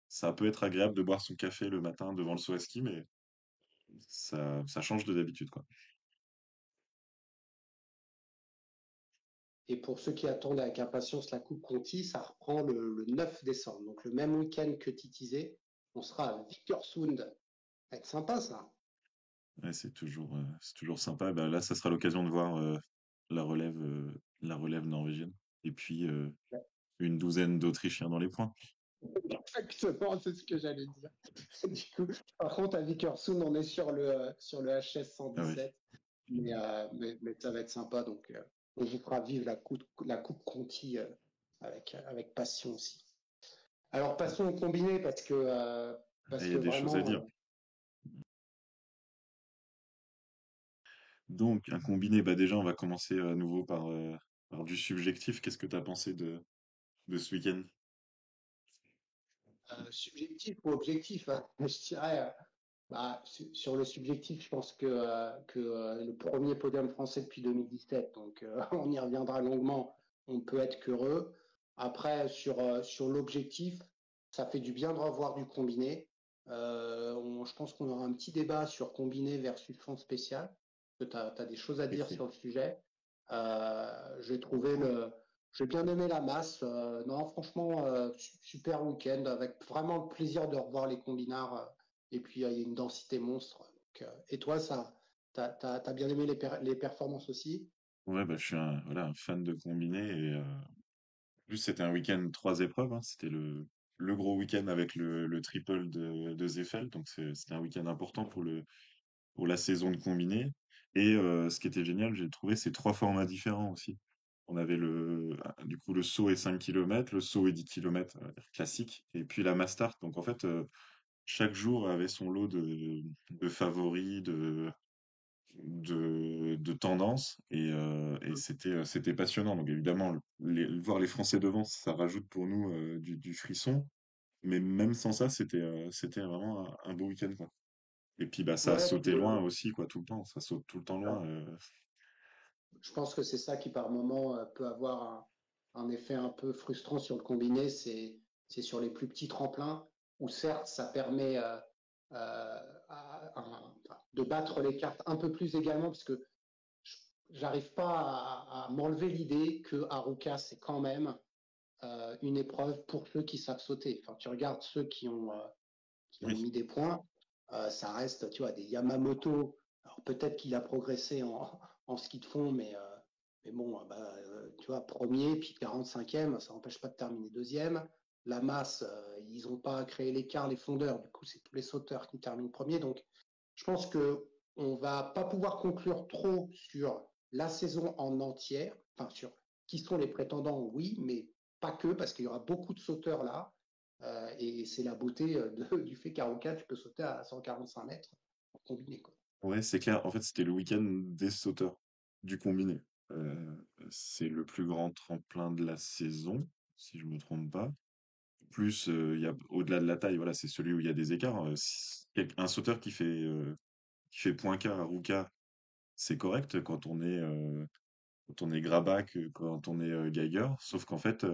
ça peut être agréable de boire son café le matin devant le saut à ski, mais ça, change de d'habitude. Et pour ceux qui attendent avec impatience la Coupe Conti, ça reprend le, le 9 décembre. Donc le même week-end que Titizé, on sera à Vickersund. Ça va être sympa ça. Ouais, c'est toujours, euh, c'est toujours sympa. Ben, là, ça sera l'occasion de voir euh, la relève, euh, la relève norvégienne. Et puis Ouais. une douzaine d'Autrichiens dans les points. Exactement, c'est ce que j'allais dire. Du coup, par contre, à Vickersund, on est sur le, sur le HS Ah 117. oui. Mais, mais, mais ça va être sympa. Donc, euh, on vous fera vivre la coupe, la coupe Conti euh, avec, avec passion aussi. Alors, passons au combiné parce que, euh, parce Il y que a des choses à dire. euh, Donc, un combiné, bah déjà, on va commencer à nouveau par, euh, par du subjectif. Qu'est-ce que tu as pensé de, de ce week-end? Euh, subjectif ou objectif, hein, je dirais. Bah, su- sur le subjectif, je pense que, euh, que euh, le premier podium français depuis 2017, donc euh, on y reviendra longuement, on peut être qu'heureux. Après, sur, sur l'objectif, ça fait du bien de revoir du combiné. On- je pense qu'on aura un petit débat sur combiné versus fond spécial, que tu as, des choses à dire sur le sujet. J'ai trouvé le, j'ai bien aimé la masse. Non, franchement, su- super week-end avec vraiment le plaisir de revoir les combinards. Et puis, il y a une densité monstre. Euh, et toi, ça, t'as, t'as, t'as bien aimé les, les performances aussi? Ouais, bah, je suis un, voilà, un fan de combiné et euh, en plus c'était un week-end trois épreuves. hein. C'était le, le gros week-end avec le, le triple de, de Zeffel, donc c'était un week-end important pour le, pour la saison de combiné. Et euh, ce qui était génial, j'ai trouvé, c'est trois formats différents aussi. On avait le, du coup, le saut et 5 km, le saut et 10 km classique, et puis la mass start. Donc en fait, euh, chaque jour avait son lot de, de favoris, de, de, de tendances, et, euh, et c'était, euh, c'était passionnant. Donc évidemment, les- voir les Français devant, ça rajoute pour nous euh, du, du frisson. Mais même sans ça, c'était euh, c'était vraiment un, un beau week-end, quoi. Et puis bah ça a Ouais, sauté puis, loin aussi, quoi, tout le temps. Ça saute tout le temps loin. euh. je pense que c'est ça qui, par moment, peut avoir un, un effet un peu frustrant sur le combiné. C'est, c'est sur les plus petits tremplins où, certes, ça permet euh, euh, à- à- enfin, de battre les cartes un peu plus également, parce que je- j'arrive pas à, à m'enlever l'idée que Haruka, c'est quand même euh, une épreuve pour ceux qui savent sauter. Enfin, tu regardes ceux qui ont, euh, qui ont Oui, mis des points, euh, ça reste, tu vois, des Yamamoto. Alors peut-être qu'il a progressé en, en ski de fond, mais, mais bon, bah, tu vois, premier, puis 45e, ça n'empêche pas de terminer deuxième. La masse, euh, ils n'ont pas créé l'écart, les fondeurs, du coup, c'est tous les sauteurs qui terminent premier. Donc, je pense que on va pas pouvoir conclure trop sur la saison en entière, enfin sur qui sont les prétendants, oui, mais pas que, parce qu'il y aura beaucoup de sauteurs là. Euh, et c'est la beauté euh, du fait qu'à Roca, tu peux sauter à 145 mètres en combiné. Quoi. ouais, c'est clair. En fait, c'était le week-end des sauteurs du combiné. C'est le plus grand tremplin de la saison, si je me trompe pas. Plus, il y a au-delà de la taille, voilà, c'est celui où il y a des écarts. Un sauteur qui fait qui fait point K à Ruka, c'est correct quand on est quand on est Grabach, euh, quand on est Geiger. Sauf qu'en fait,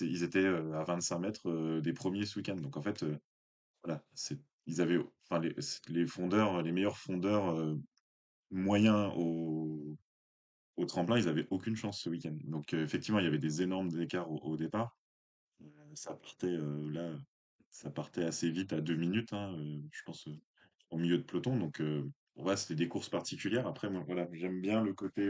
ils étaient à 25 mètres des premiers ce week-end. Donc en fait, voilà, ils les, fondeurs, les meilleurs fondeurs moyens au, tremplin, ils avaient aucune chance ce week-end. Donc effectivement, il y avait des énormes écarts au départ. Ça partait là, ça partait assez vite à deux minutes, hein, je pense, au milieu de peloton. Donc voilà, c'était des courses particulières. Après, moi, voilà, j'aime bien le côté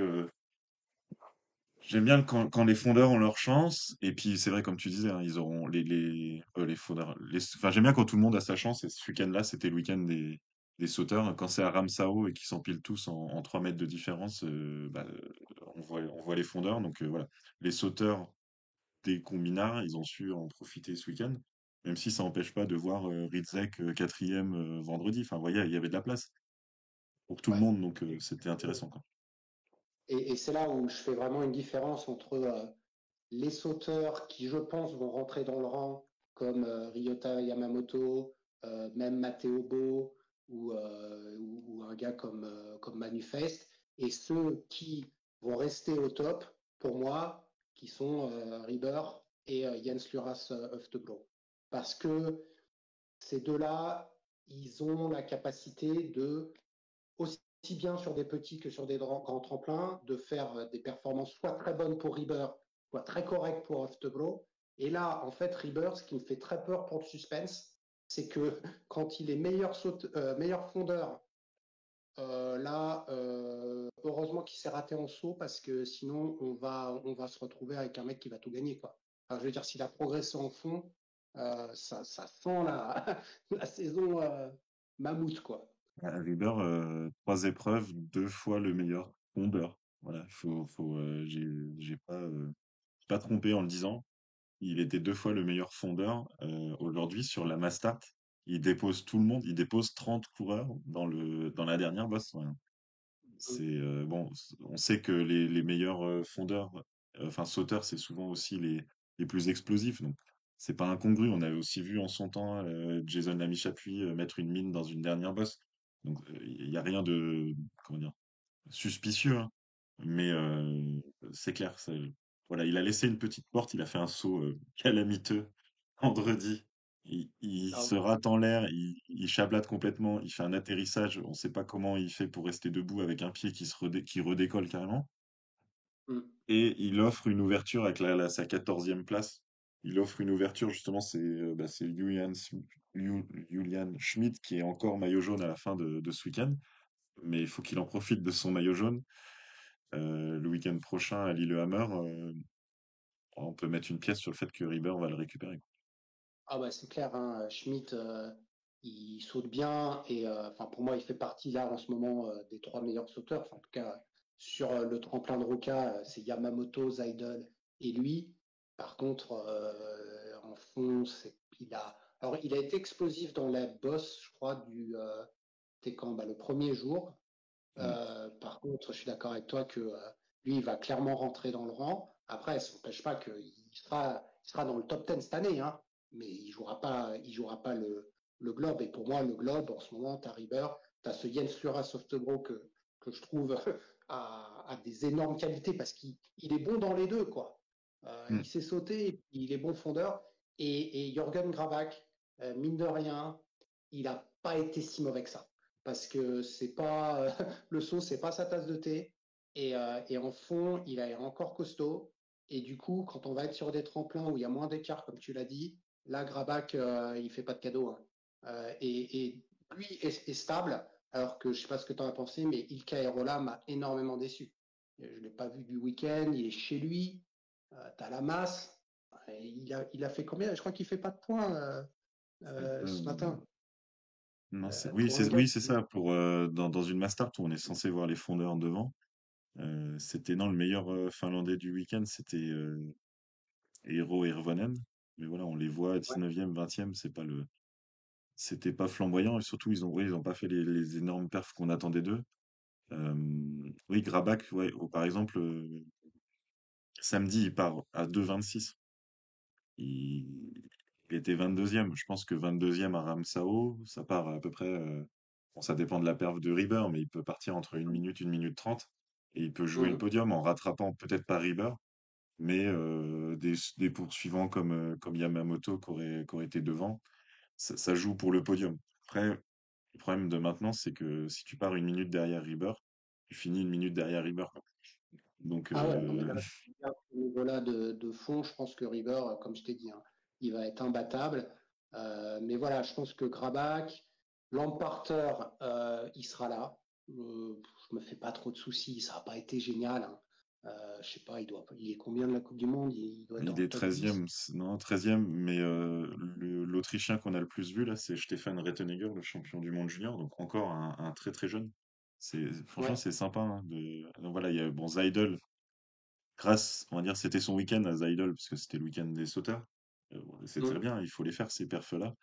J'aime bien quand, quand les fondeurs ont leur chance, et puis c'est vrai, comme tu disais, hein, ils auront les, les, euh, les fondeurs. Les, enfin, j'aime bien quand tout le monde a sa chance, et ce week-end-là, c'était le week-end des, des sauteurs. Quand c'est à Ramsau et qu'ils s'empilent tous en, en 3 mètres de différence, bah, on voit, on voit les fondeurs. Donc voilà, les sauteurs des combinards, ils ont su en profiter ce week-end, même si ça n'empêche pas de voir euh, euh, quatrième euh, vendredi. Enfin, vous voyez, il y avait de la place pour tout le monde, donc c'était intéressant, quoi. Et, et c'est là où je fais vraiment une différence entre les sauteurs qui, je pense, vont rentrer dans le rang, comme Ryota Yamamoto, même Matteo Bo, ou, ou, ou un gars comme, comme Manifest, et ceux qui vont rester au top, pour moi, qui sont euh, et euh, Jens Luras euh, Öftebro. Parce que ces deux-là, ils ont la capacité de aussi bien sur des petits que sur des grands, tremplins, de faire euh, des performances soit très bonnes pour Rieber, soit très correctes pour Oftebro. Et là, en fait, Rieber, ce qui me fait très peur pour le suspense, c'est que quand il est meilleur, saute, meilleur fondeur, là, euh, heureusement qu'il s'est raté en saut parce que sinon, on va, on va se retrouver avec un mec qui va tout gagner. Quoi. Je veux dire, s'il a progressé en fond, euh, ça, ça sent la, la saison euh, mammouth. Quoi. Euh, trois épreuves, deux fois le meilleur fondeur. Voilà, faut, faut, j'ai, pas, pas trompé en le disant. Il était deux fois le meilleur fondeur. Aujourd'hui, sur la Mastart, il dépose tout le monde. Il dépose 30 coureurs dans le, dans la dernière bosse. ouais. C'est euh, bon, on sait que les, les meilleurs fondeurs, euh, enfin sauteurs, c'est souvent aussi les, les plus explosifs. Donc, c'est pas incongru. On avait aussi vu en son temps euh, Jason Lamy-Chapuis euh, mettre une mine dans une dernière bosse. Donc, il y a rien de, comment dire, suspicieux. hein. Mais c'est clair. Voilà, il a laissé une petite porte. Il a fait un saut calamiteux vendredi. Il, il Ah, se rate en l'air, il, il chablate complètement, il fait un atterrissage, on ne sait pas comment il fait pour rester debout avec un pied qui se redé- qui redécolle carrément. mm. Et il offre une ouverture avec la, la- sa quatorzième place. Il offre une ouverture, justement, c'est euh, bah, c'est Julian, Sm- Ju- Julian Schmidt qui est encore maillot jaune à la fin de, de ce week-end. Mais il faut qu'il en profite de son maillot jaune. Euh, le week-end prochain à Lillehammer, euh, on peut mettre une pièce sur le fait que Riber va le récupérer. Ah bah c'est clair, hein, Schmitt, euh, il saute bien et euh, enfin pour moi il fait partie là en ce moment euh, des trois meilleurs sauteurs. En tout cas sur le tremplin de Roca, c'est Yamamoto, Zaidel et lui. Par contre en fond, c'est il a alors il a été explosif dans la bosse, je crois du quand bah, le premier jour. Mm. Par contre, je suis d'accord avec toi que lui il va clairement rentrer dans le rang. Après, ça n'empêche pas qu'il sera il sera dans le top 10 cette année, hein mais il jouera pas, il jouera pas le, le globe. Et pour moi, le globe, en ce moment, t'as River, t'as ce Jens Lura Softbro que, que je trouve a des énormes qualités parce qu'il il est bon dans les deux, quoi. Euh, Mm. il sait sauter, il est bon fondeur. Et, et Jorgen Gravak, euh, mine de rien, il a pas été si mauvais que ça. Parce que c'est pas, euh, le saut, c'est pas sa tasse de thé. Et, euh, et en fond, il est encore costaud. Et du coup, quand on va être sur des tremplins où il y a moins d'écart, comme tu l'as dit, Là, Grabac, euh, il fait pas de cadeau. Hein. Euh, et, et, lui est, est, stable, alors que je sais pas ce que tu en as pensé, mais Ilka Erola m'a énormément déçu. Je l'ai pas vu du week-end, il est chez lui, euh, tu as la masse. Il a, il a fait combien? Je crois qu'il fait pas de points euh, Euh, ce matin. non, c'est- oui, c'est oui, ça. Pour dans, dans une Mastart où on est censé voir les fondeurs devant, c'était non le meilleur Finlandais du week-end, c'était Eero Hirvonen. Mais voilà, on les voit à 19e, 20e, c'est pas le, c'était pas flamboyant et surtout ils ont, oui, ils ont pas fait les, les énormes perfs qu'on attendait d'eux. Euh, oui, ouais, oh, par exemple, euh, samedi il part à 2,26. Il, il était 22e. Je pense que 22e à Ramsao, ça part à peu près. euh, bon, ça dépend de la perf de Rieber, mais il peut partir entre une minute, une minute trente. Et il peut jouer le Mhm. podium en rattrapant peut-être pas Rieber, mais euh, des, des poursuivants comme, euh, comme Yamamoto qui aurait, qui aurait été devant. Ça, ça joue pour le podium. Après, le problème de maintenant, c'est que si tu pars une minute derrière Rieber, tu finis une minute derrière Rieber. quoi. Donc, Ah ouais, euh, là, ce niveau-là de, de fond, je pense que River, euh, comme je t'ai dit, hein, il va être imbattable. Euh, mais voilà, je pense que Grabac, Lamparter, euh, il sera là. Je me fais pas trop de soucis, ça n'a pas été génial. Hein. Euh, je sais pas, il doit, il est combien de la Coupe du Monde? Il, doit être est top 10. treizième, c- non, treizième, mais euh, l'Autrichien qu'on a le plus vu là, c'est Stefan Rettenegger, le champion du monde junior, donc encore un, un très très jeune. C'est, franchement, Ouais. c'est sympa. hein, de... Donc voilà, il y a bon, Zaidel, grâce, on va dire, c'était son week-end à Zaidel, parce que c'était le week-end des sauteurs. Euh, c'est très Mm. bien, il faut les faire ces perfs-là,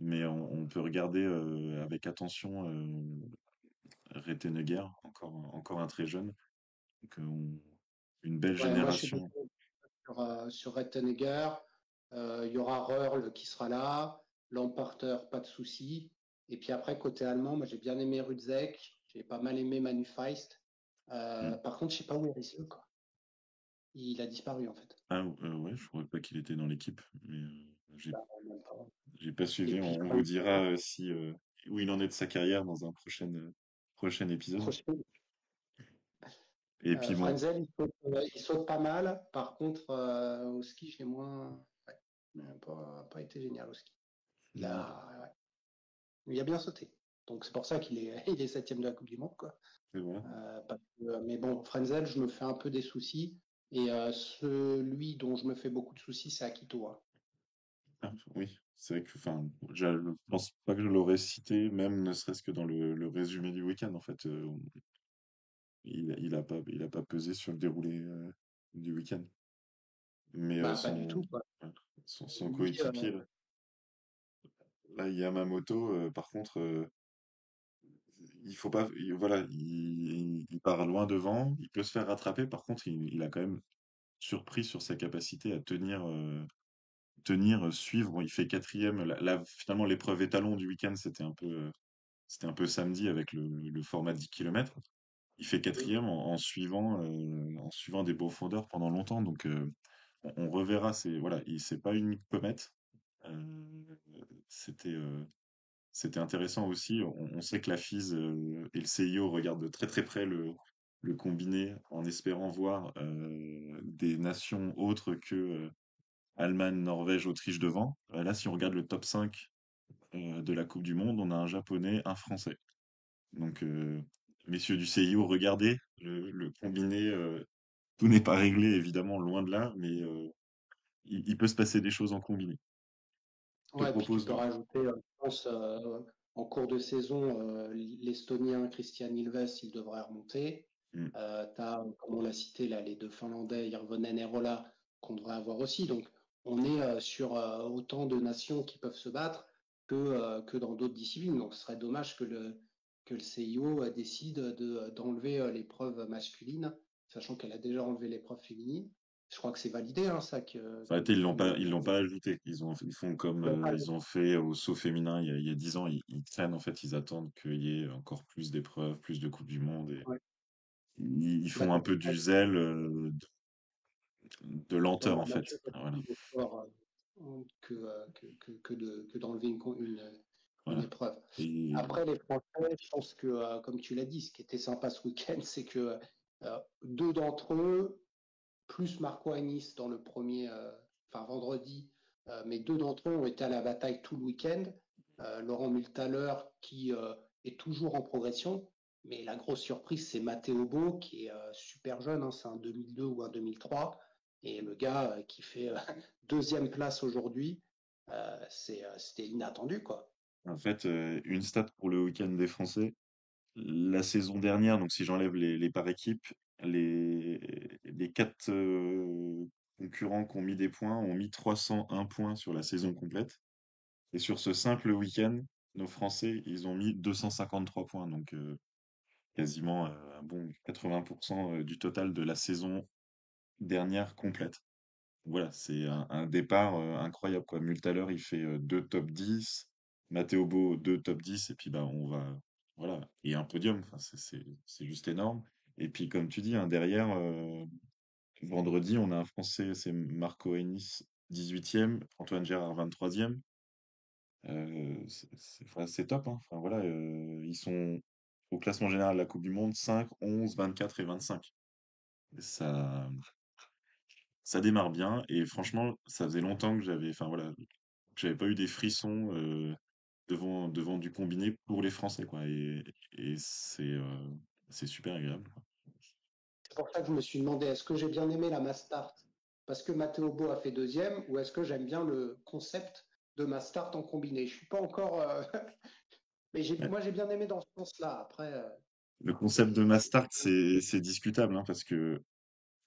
mais on, on peut regarder euh, avec attention Rettenegger, encore, encore un très jeune, donc, on- une belle Ouais, moi, je suis génération. sur, euh, sur Rettenegger. Euh, il y aura Röhrl qui sera là. Lamparter, pas de souci. Et puis après, côté allemand, moi j'ai bien aimé Rudzek. J'ai pas mal aimé Manu Feist. Euh, Mm. par contre, je sais pas où est Risseux, quoi. Il a disparu en fait. Ah euh, ouais, je crois pas qu'il était dans l'équipe, mais j'ai Bah. J'ai pas suivi. puis, On, on vous dira euh, si euh, où il en est de sa carrière dans un prochain euh, prochain épisode. prochain, Et euh, puis bon, Frenzel, il saute, euh, il saute pas mal. Par contre, euh, au ski, j'ai moins. Ouais, pas, pas été génial au ski. Il a, ouais. il a bien sauté. Donc c'est pour ça qu'il est, il est septième de la Coupe du Monde, quoi. Euh, que- mais bon, Frenzel, je me fais un peu des soucis. Et euh, celui dont je me fais beaucoup de soucis, c'est Akito. hein. Ah, oui, c'est vrai que enfin, je je pense pas que je l'aurais cité, même ne serait-ce que dans le, le résumé du week-end. En fait, euh, il, il a pas il a pas pesé sur le déroulé euh, du week-end. Mais euh, Bah, pas du son, tout, quoi. ouais, son, son Lui, coéquipier, euh, là, là, Yamamoto, euh, par contre, euh, il faut pas, il- voilà, il, il part loin devant, il peut se faire rattraper. Par contre, il, il a quand même surpris sur sa capacité à tenir, euh, tenir, suivre. Il fait quatrième. Là, finalement, l'épreuve étalon du week-end, c'était un peu, euh, c'était un peu samedi avec le, le format 10 km. Il fait quatrième en, en suivant, euh, en suivant des profondeurs pendant longtemps. Donc, euh, on, on reverra. C'est voilà, il- c'est pas une comète. Euh, c'était c'était intéressant aussi. On, on sait que la FIS et le CIO regardent de très très près le, le combiné en espérant voir des nations autres que Allemagne, Norvège, Autriche devant. Là, si on regarde le top 5 euh, de la Coupe du Monde, on a un Japonais, un Français. Donc, euh, messieurs du CIO, regardez le, le combiné. euh, tout n'est pas réglé, évidemment, loin de là, mais euh, il, il peut se passer des choses en combiné. Ouais, puis tu peux rajouter, euh, je pense, euh, en cours de saison, euh, l'Estonien Christian Ilves, il devrait remonter. Euh, tu as, comme on l'a cité, là, les deux Finlandais, Hirvonen et Rolla, qu'on devrait avoir aussi. Donc, on est sur autant de nations qui peuvent se battre que, que dans d'autres disciplines. Donc, ce serait dommage que le, que le CIO euh, décide de, d'enlever euh, l'épreuve masculine, sachant qu'elle a déjà enlevé l'épreuve féminine. Je crois que c'est validé, hein, ça, que, Enfin, ils l'ont pas, ils l'ont pas ajouté. Ils ont, ils font comme ils euh, ont fait au saut féminin il y a, il y a 10 ans. Ils, ils traînent, en fait, ils attendent qu'il y ait encore plus d'épreuves, plus de Coupes du Monde. Et Ouais. ils, ils Bah, font un peu du zèle, euh, de, lenteur, en fait. Voilà. plus fort euh, que, euh, que, que, que de, que d'enlever une Voilà. épreuve. Et Après, les Français, je pense que, euh, comme tu l'as dit, ce qui était sympa ce week-end, c'est que euh, deux d'entre eux, plus Marco Anis dans le premier, euh, enfin vendredi, euh, mais deux d'entre eux ont été à la bataille tout le week-end. Euh, Laurent Multaler, qui euh, est toujours en progression, mais la grosse surprise, c'est Matteo Beau, qui est euh, super jeune, hein, c'est un 2002 ou un 2003, et le gars euh, qui fait euh, deuxième place aujourd'hui, euh, euh, c'était inattendu, quoi. En fait, euh, une stat pour le week-end des Français. La saison dernière, donc si j'enlève les, par équipe, les, quatre euh, concurrents qui ont mis des points ont mis 301 points sur la saison complète. Et sur ce simple week-end, nos Français, ils ont mis 253 points, donc euh, quasiment bon 80% euh, du total de la saison dernière complète. Voilà, c'est un, départ incroyable, quoi. Il fait deux top 10, Matteo Beau, deux top 10, et puis bah on va, voilà, et un podium, c'est juste énorme. Et puis comme tu dis, hein, derrière, euh, vendredi, on a un Français, c'est Marco Hennis, 18e, Antoine Gérard, 23e. Euh, c'est top, hein. Enfin voilà, euh, ils sont au classement général de la Coupe du Monde 5, 11, 24 et 25. Et ça, ça démarre bien et franchement, ça faisait longtemps que j'avais, enfin voilà, j'avais pas eu des frissons euh, devant devant du combiné pour les Français quoi. Et, et c'est euh, c'est super agréable. C'est pour ça que je me suis demandé, est-ce que j'ai bien aimé la Mastart parce que Matteo Beau a fait deuxième, ou est-ce que j'aime bien le concept de Mastart en combiné? Je suis pas encore... euh, Mais Ouais. moi, j'ai bien aimé dans ce sens-là. Après, euh, Le concept de Mastart, c'est c'est discutable hein, parce que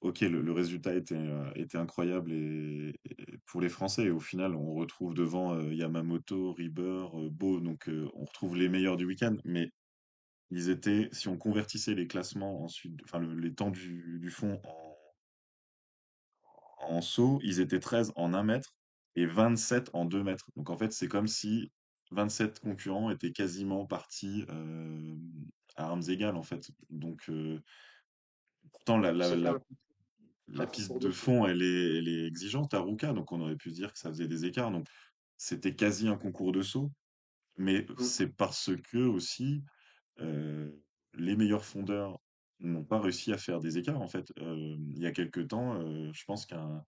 ok, le, le résultat était euh, était incroyable et, et pour les Français et au final, on retrouve devant euh, Yamamoto, Rieber, euh, Beau, donc euh, on retrouve les meilleurs du week-end, mais Ils étaient, si on convertissait les classements ensuite, enfin le- les temps du, du fond en, en saut, ils étaient 13 en un mètre et 27 en 2 mètres. Donc en fait, c'est comme si 27 concurrents étaient quasiment partis euh, à armes égales en fait. Donc euh, pourtant la, la piste de fond, elle est, elle est exigeante à Ruka, donc on aurait pu dire que ça faisait des écarts. Donc c'était quasi un concours de saut, mais Mm. c'est parce que aussi euh, les meilleurs fondeurs n'ont pas réussi à faire des écarts en fait. Euh, il y a quelque temps, euh, je pense qu'un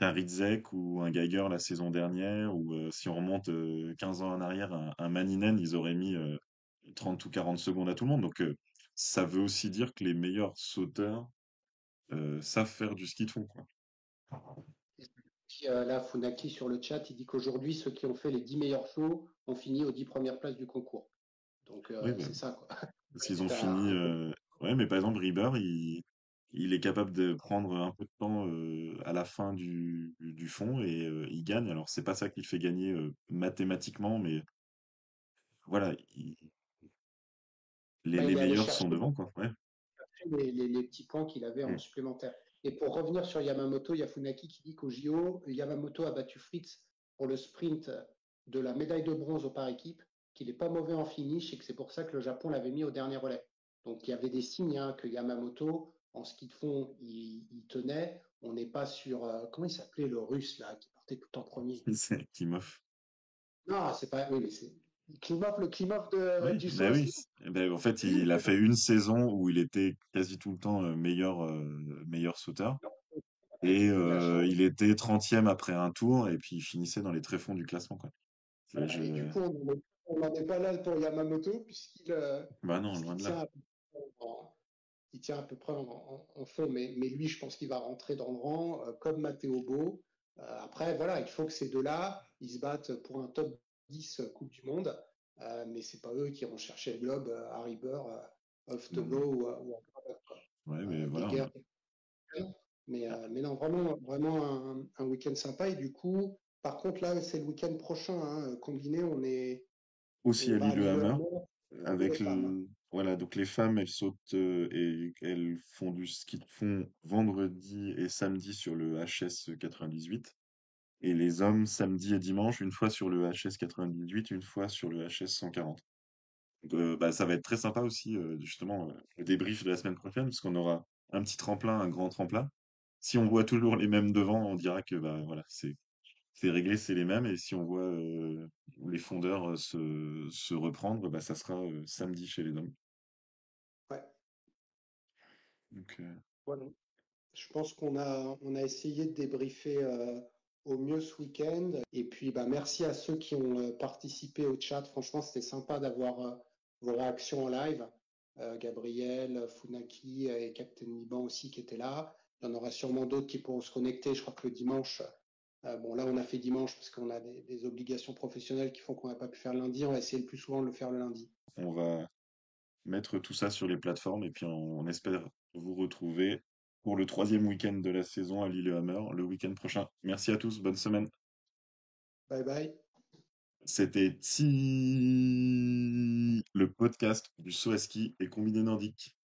Ridzek ou un Geiger la saison dernière, ou si on remonte euh, 15 ans en arrière, un, un Maninen, ils auraient mis euh, 30 ou 40 secondes à tout le monde. Donc ça veut aussi dire que les meilleurs sauteurs savent faire du ski de fond, quoi. Euh, là, Funaki sur le chat, il dit qu'aujourd'hui, ceux qui ont fait les 10 meilleurs sauts ont fini aux 10 premières places du concours. Donc, Oui, euh, bah, c'est ça, quoi. parce qu'ils ont fini. euh, Ouais, mais par exemple, Rieber, il, il est capable de prendre un peu de temps euh, à la fin du, du fond et euh, il gagne. Alors, c'est pas ça qui le fait gagner euh, mathématiquement, mais voilà, il- les, bah, les meilleurs chercher sont devant, quoi. Ouais. Les, les- les petits points qu'il avait en Mm. supplémentaire. Et pour revenir sur Yamamoto, il y a Funaki qui dit qu'au JO, Yamamoto a battu Fritz pour le sprint de la médaille de bronze au par équipe, qu'il n'est pas mauvais en finish et que c'est pour ça que le Japon l'avait mis au dernier relais. Donc il y avait des signes hein, que Yamamoto, en ski de fond, il, il tenait. On n'est pas sur. euh, comment il s'appelait le russe là, qui partait tout en premier? C'est Klimov. Non, c'est pas. Oui, mais c'est. Klimov, le Klimov de, Oui, du bah oui. ben, en fait, il a fait une saison où il était quasi tout le temps euh, meilleur, euh, meilleur sauteur. Et Il euh, il était 30e après un tour, et puis il finissait dans les tréfonds du classement, quoi. Et du coup, on n'en est- pas là pour Yamamoto, puisqu'il Bah non, loin de tient là. à peu près en, il tient à peu près en, en- en fond. Mais, mais lui, je pense qu'il va rentrer dans le rang, euh, comme Matteo Beau. Après, voilà, il faut que ces deux-là, ils se battent pour un top 10 Coupe du Monde. Euh, mais c'est pas eux qui vont chercher le globe euh, Burr, euh, off the go ou, à- ou à Gravel, quoi. Ouais, mais Euh, voilà. Mais, euh, mais non, vraiment, vraiment un, un week-end sympa. Et du coup, par contre, là, c'est le week-end prochain. hein, combiné, on est Aussi on à à Lillehammer. Avec les femmes. le... Voilà, donc les femmes, elles sautent euh, et elles font du ski de fond vendredi et samedi sur le HS 98. Et les hommes, samedi et dimanche, une fois sur le HS 98, une fois sur le HS 140. Donc, euh, bah, ça va être très sympa aussi, euh, justement, euh, le débrief de la semaine prochaine, parce qu'on aura un petit tremplin, un grand tremplin. Si on voit toujours les mêmes devant, on dira que bah, voilà, c'est c'est réglé, c'est les mêmes. Et si on voit les fondeurs se, se reprendre, bah, ça sera samedi chez les hommes. Ouais, Donc, voilà. Je pense qu'on a, on a essayé de débriefer au mieux ce week-end. Et puis, bah, merci à ceux qui ont euh, participé au chat. Franchement, c'était sympa d'avoir euh, vos réactions en live. Euh, Gabriel, Funaki et Captain Liban aussi qui étaient là. Il y en aura sûrement d'autres qui pourront se connecter. Je crois que le dimanche, bon là on a fait dimanche parce qu'on a des, obligations professionnelles qui font qu'on n'a pas pu faire lundi. On va essayer le plus souvent de le faire le lundi. on va mettre tout ça sur les plateformes et puis on espère vous retrouver pour le troisième week-end de la saison à Lillehammer le week-end prochain. Merci à tous, bonne semaine. Bye bye. C'était Ti, le podcast du saut à ski et combiné nordique.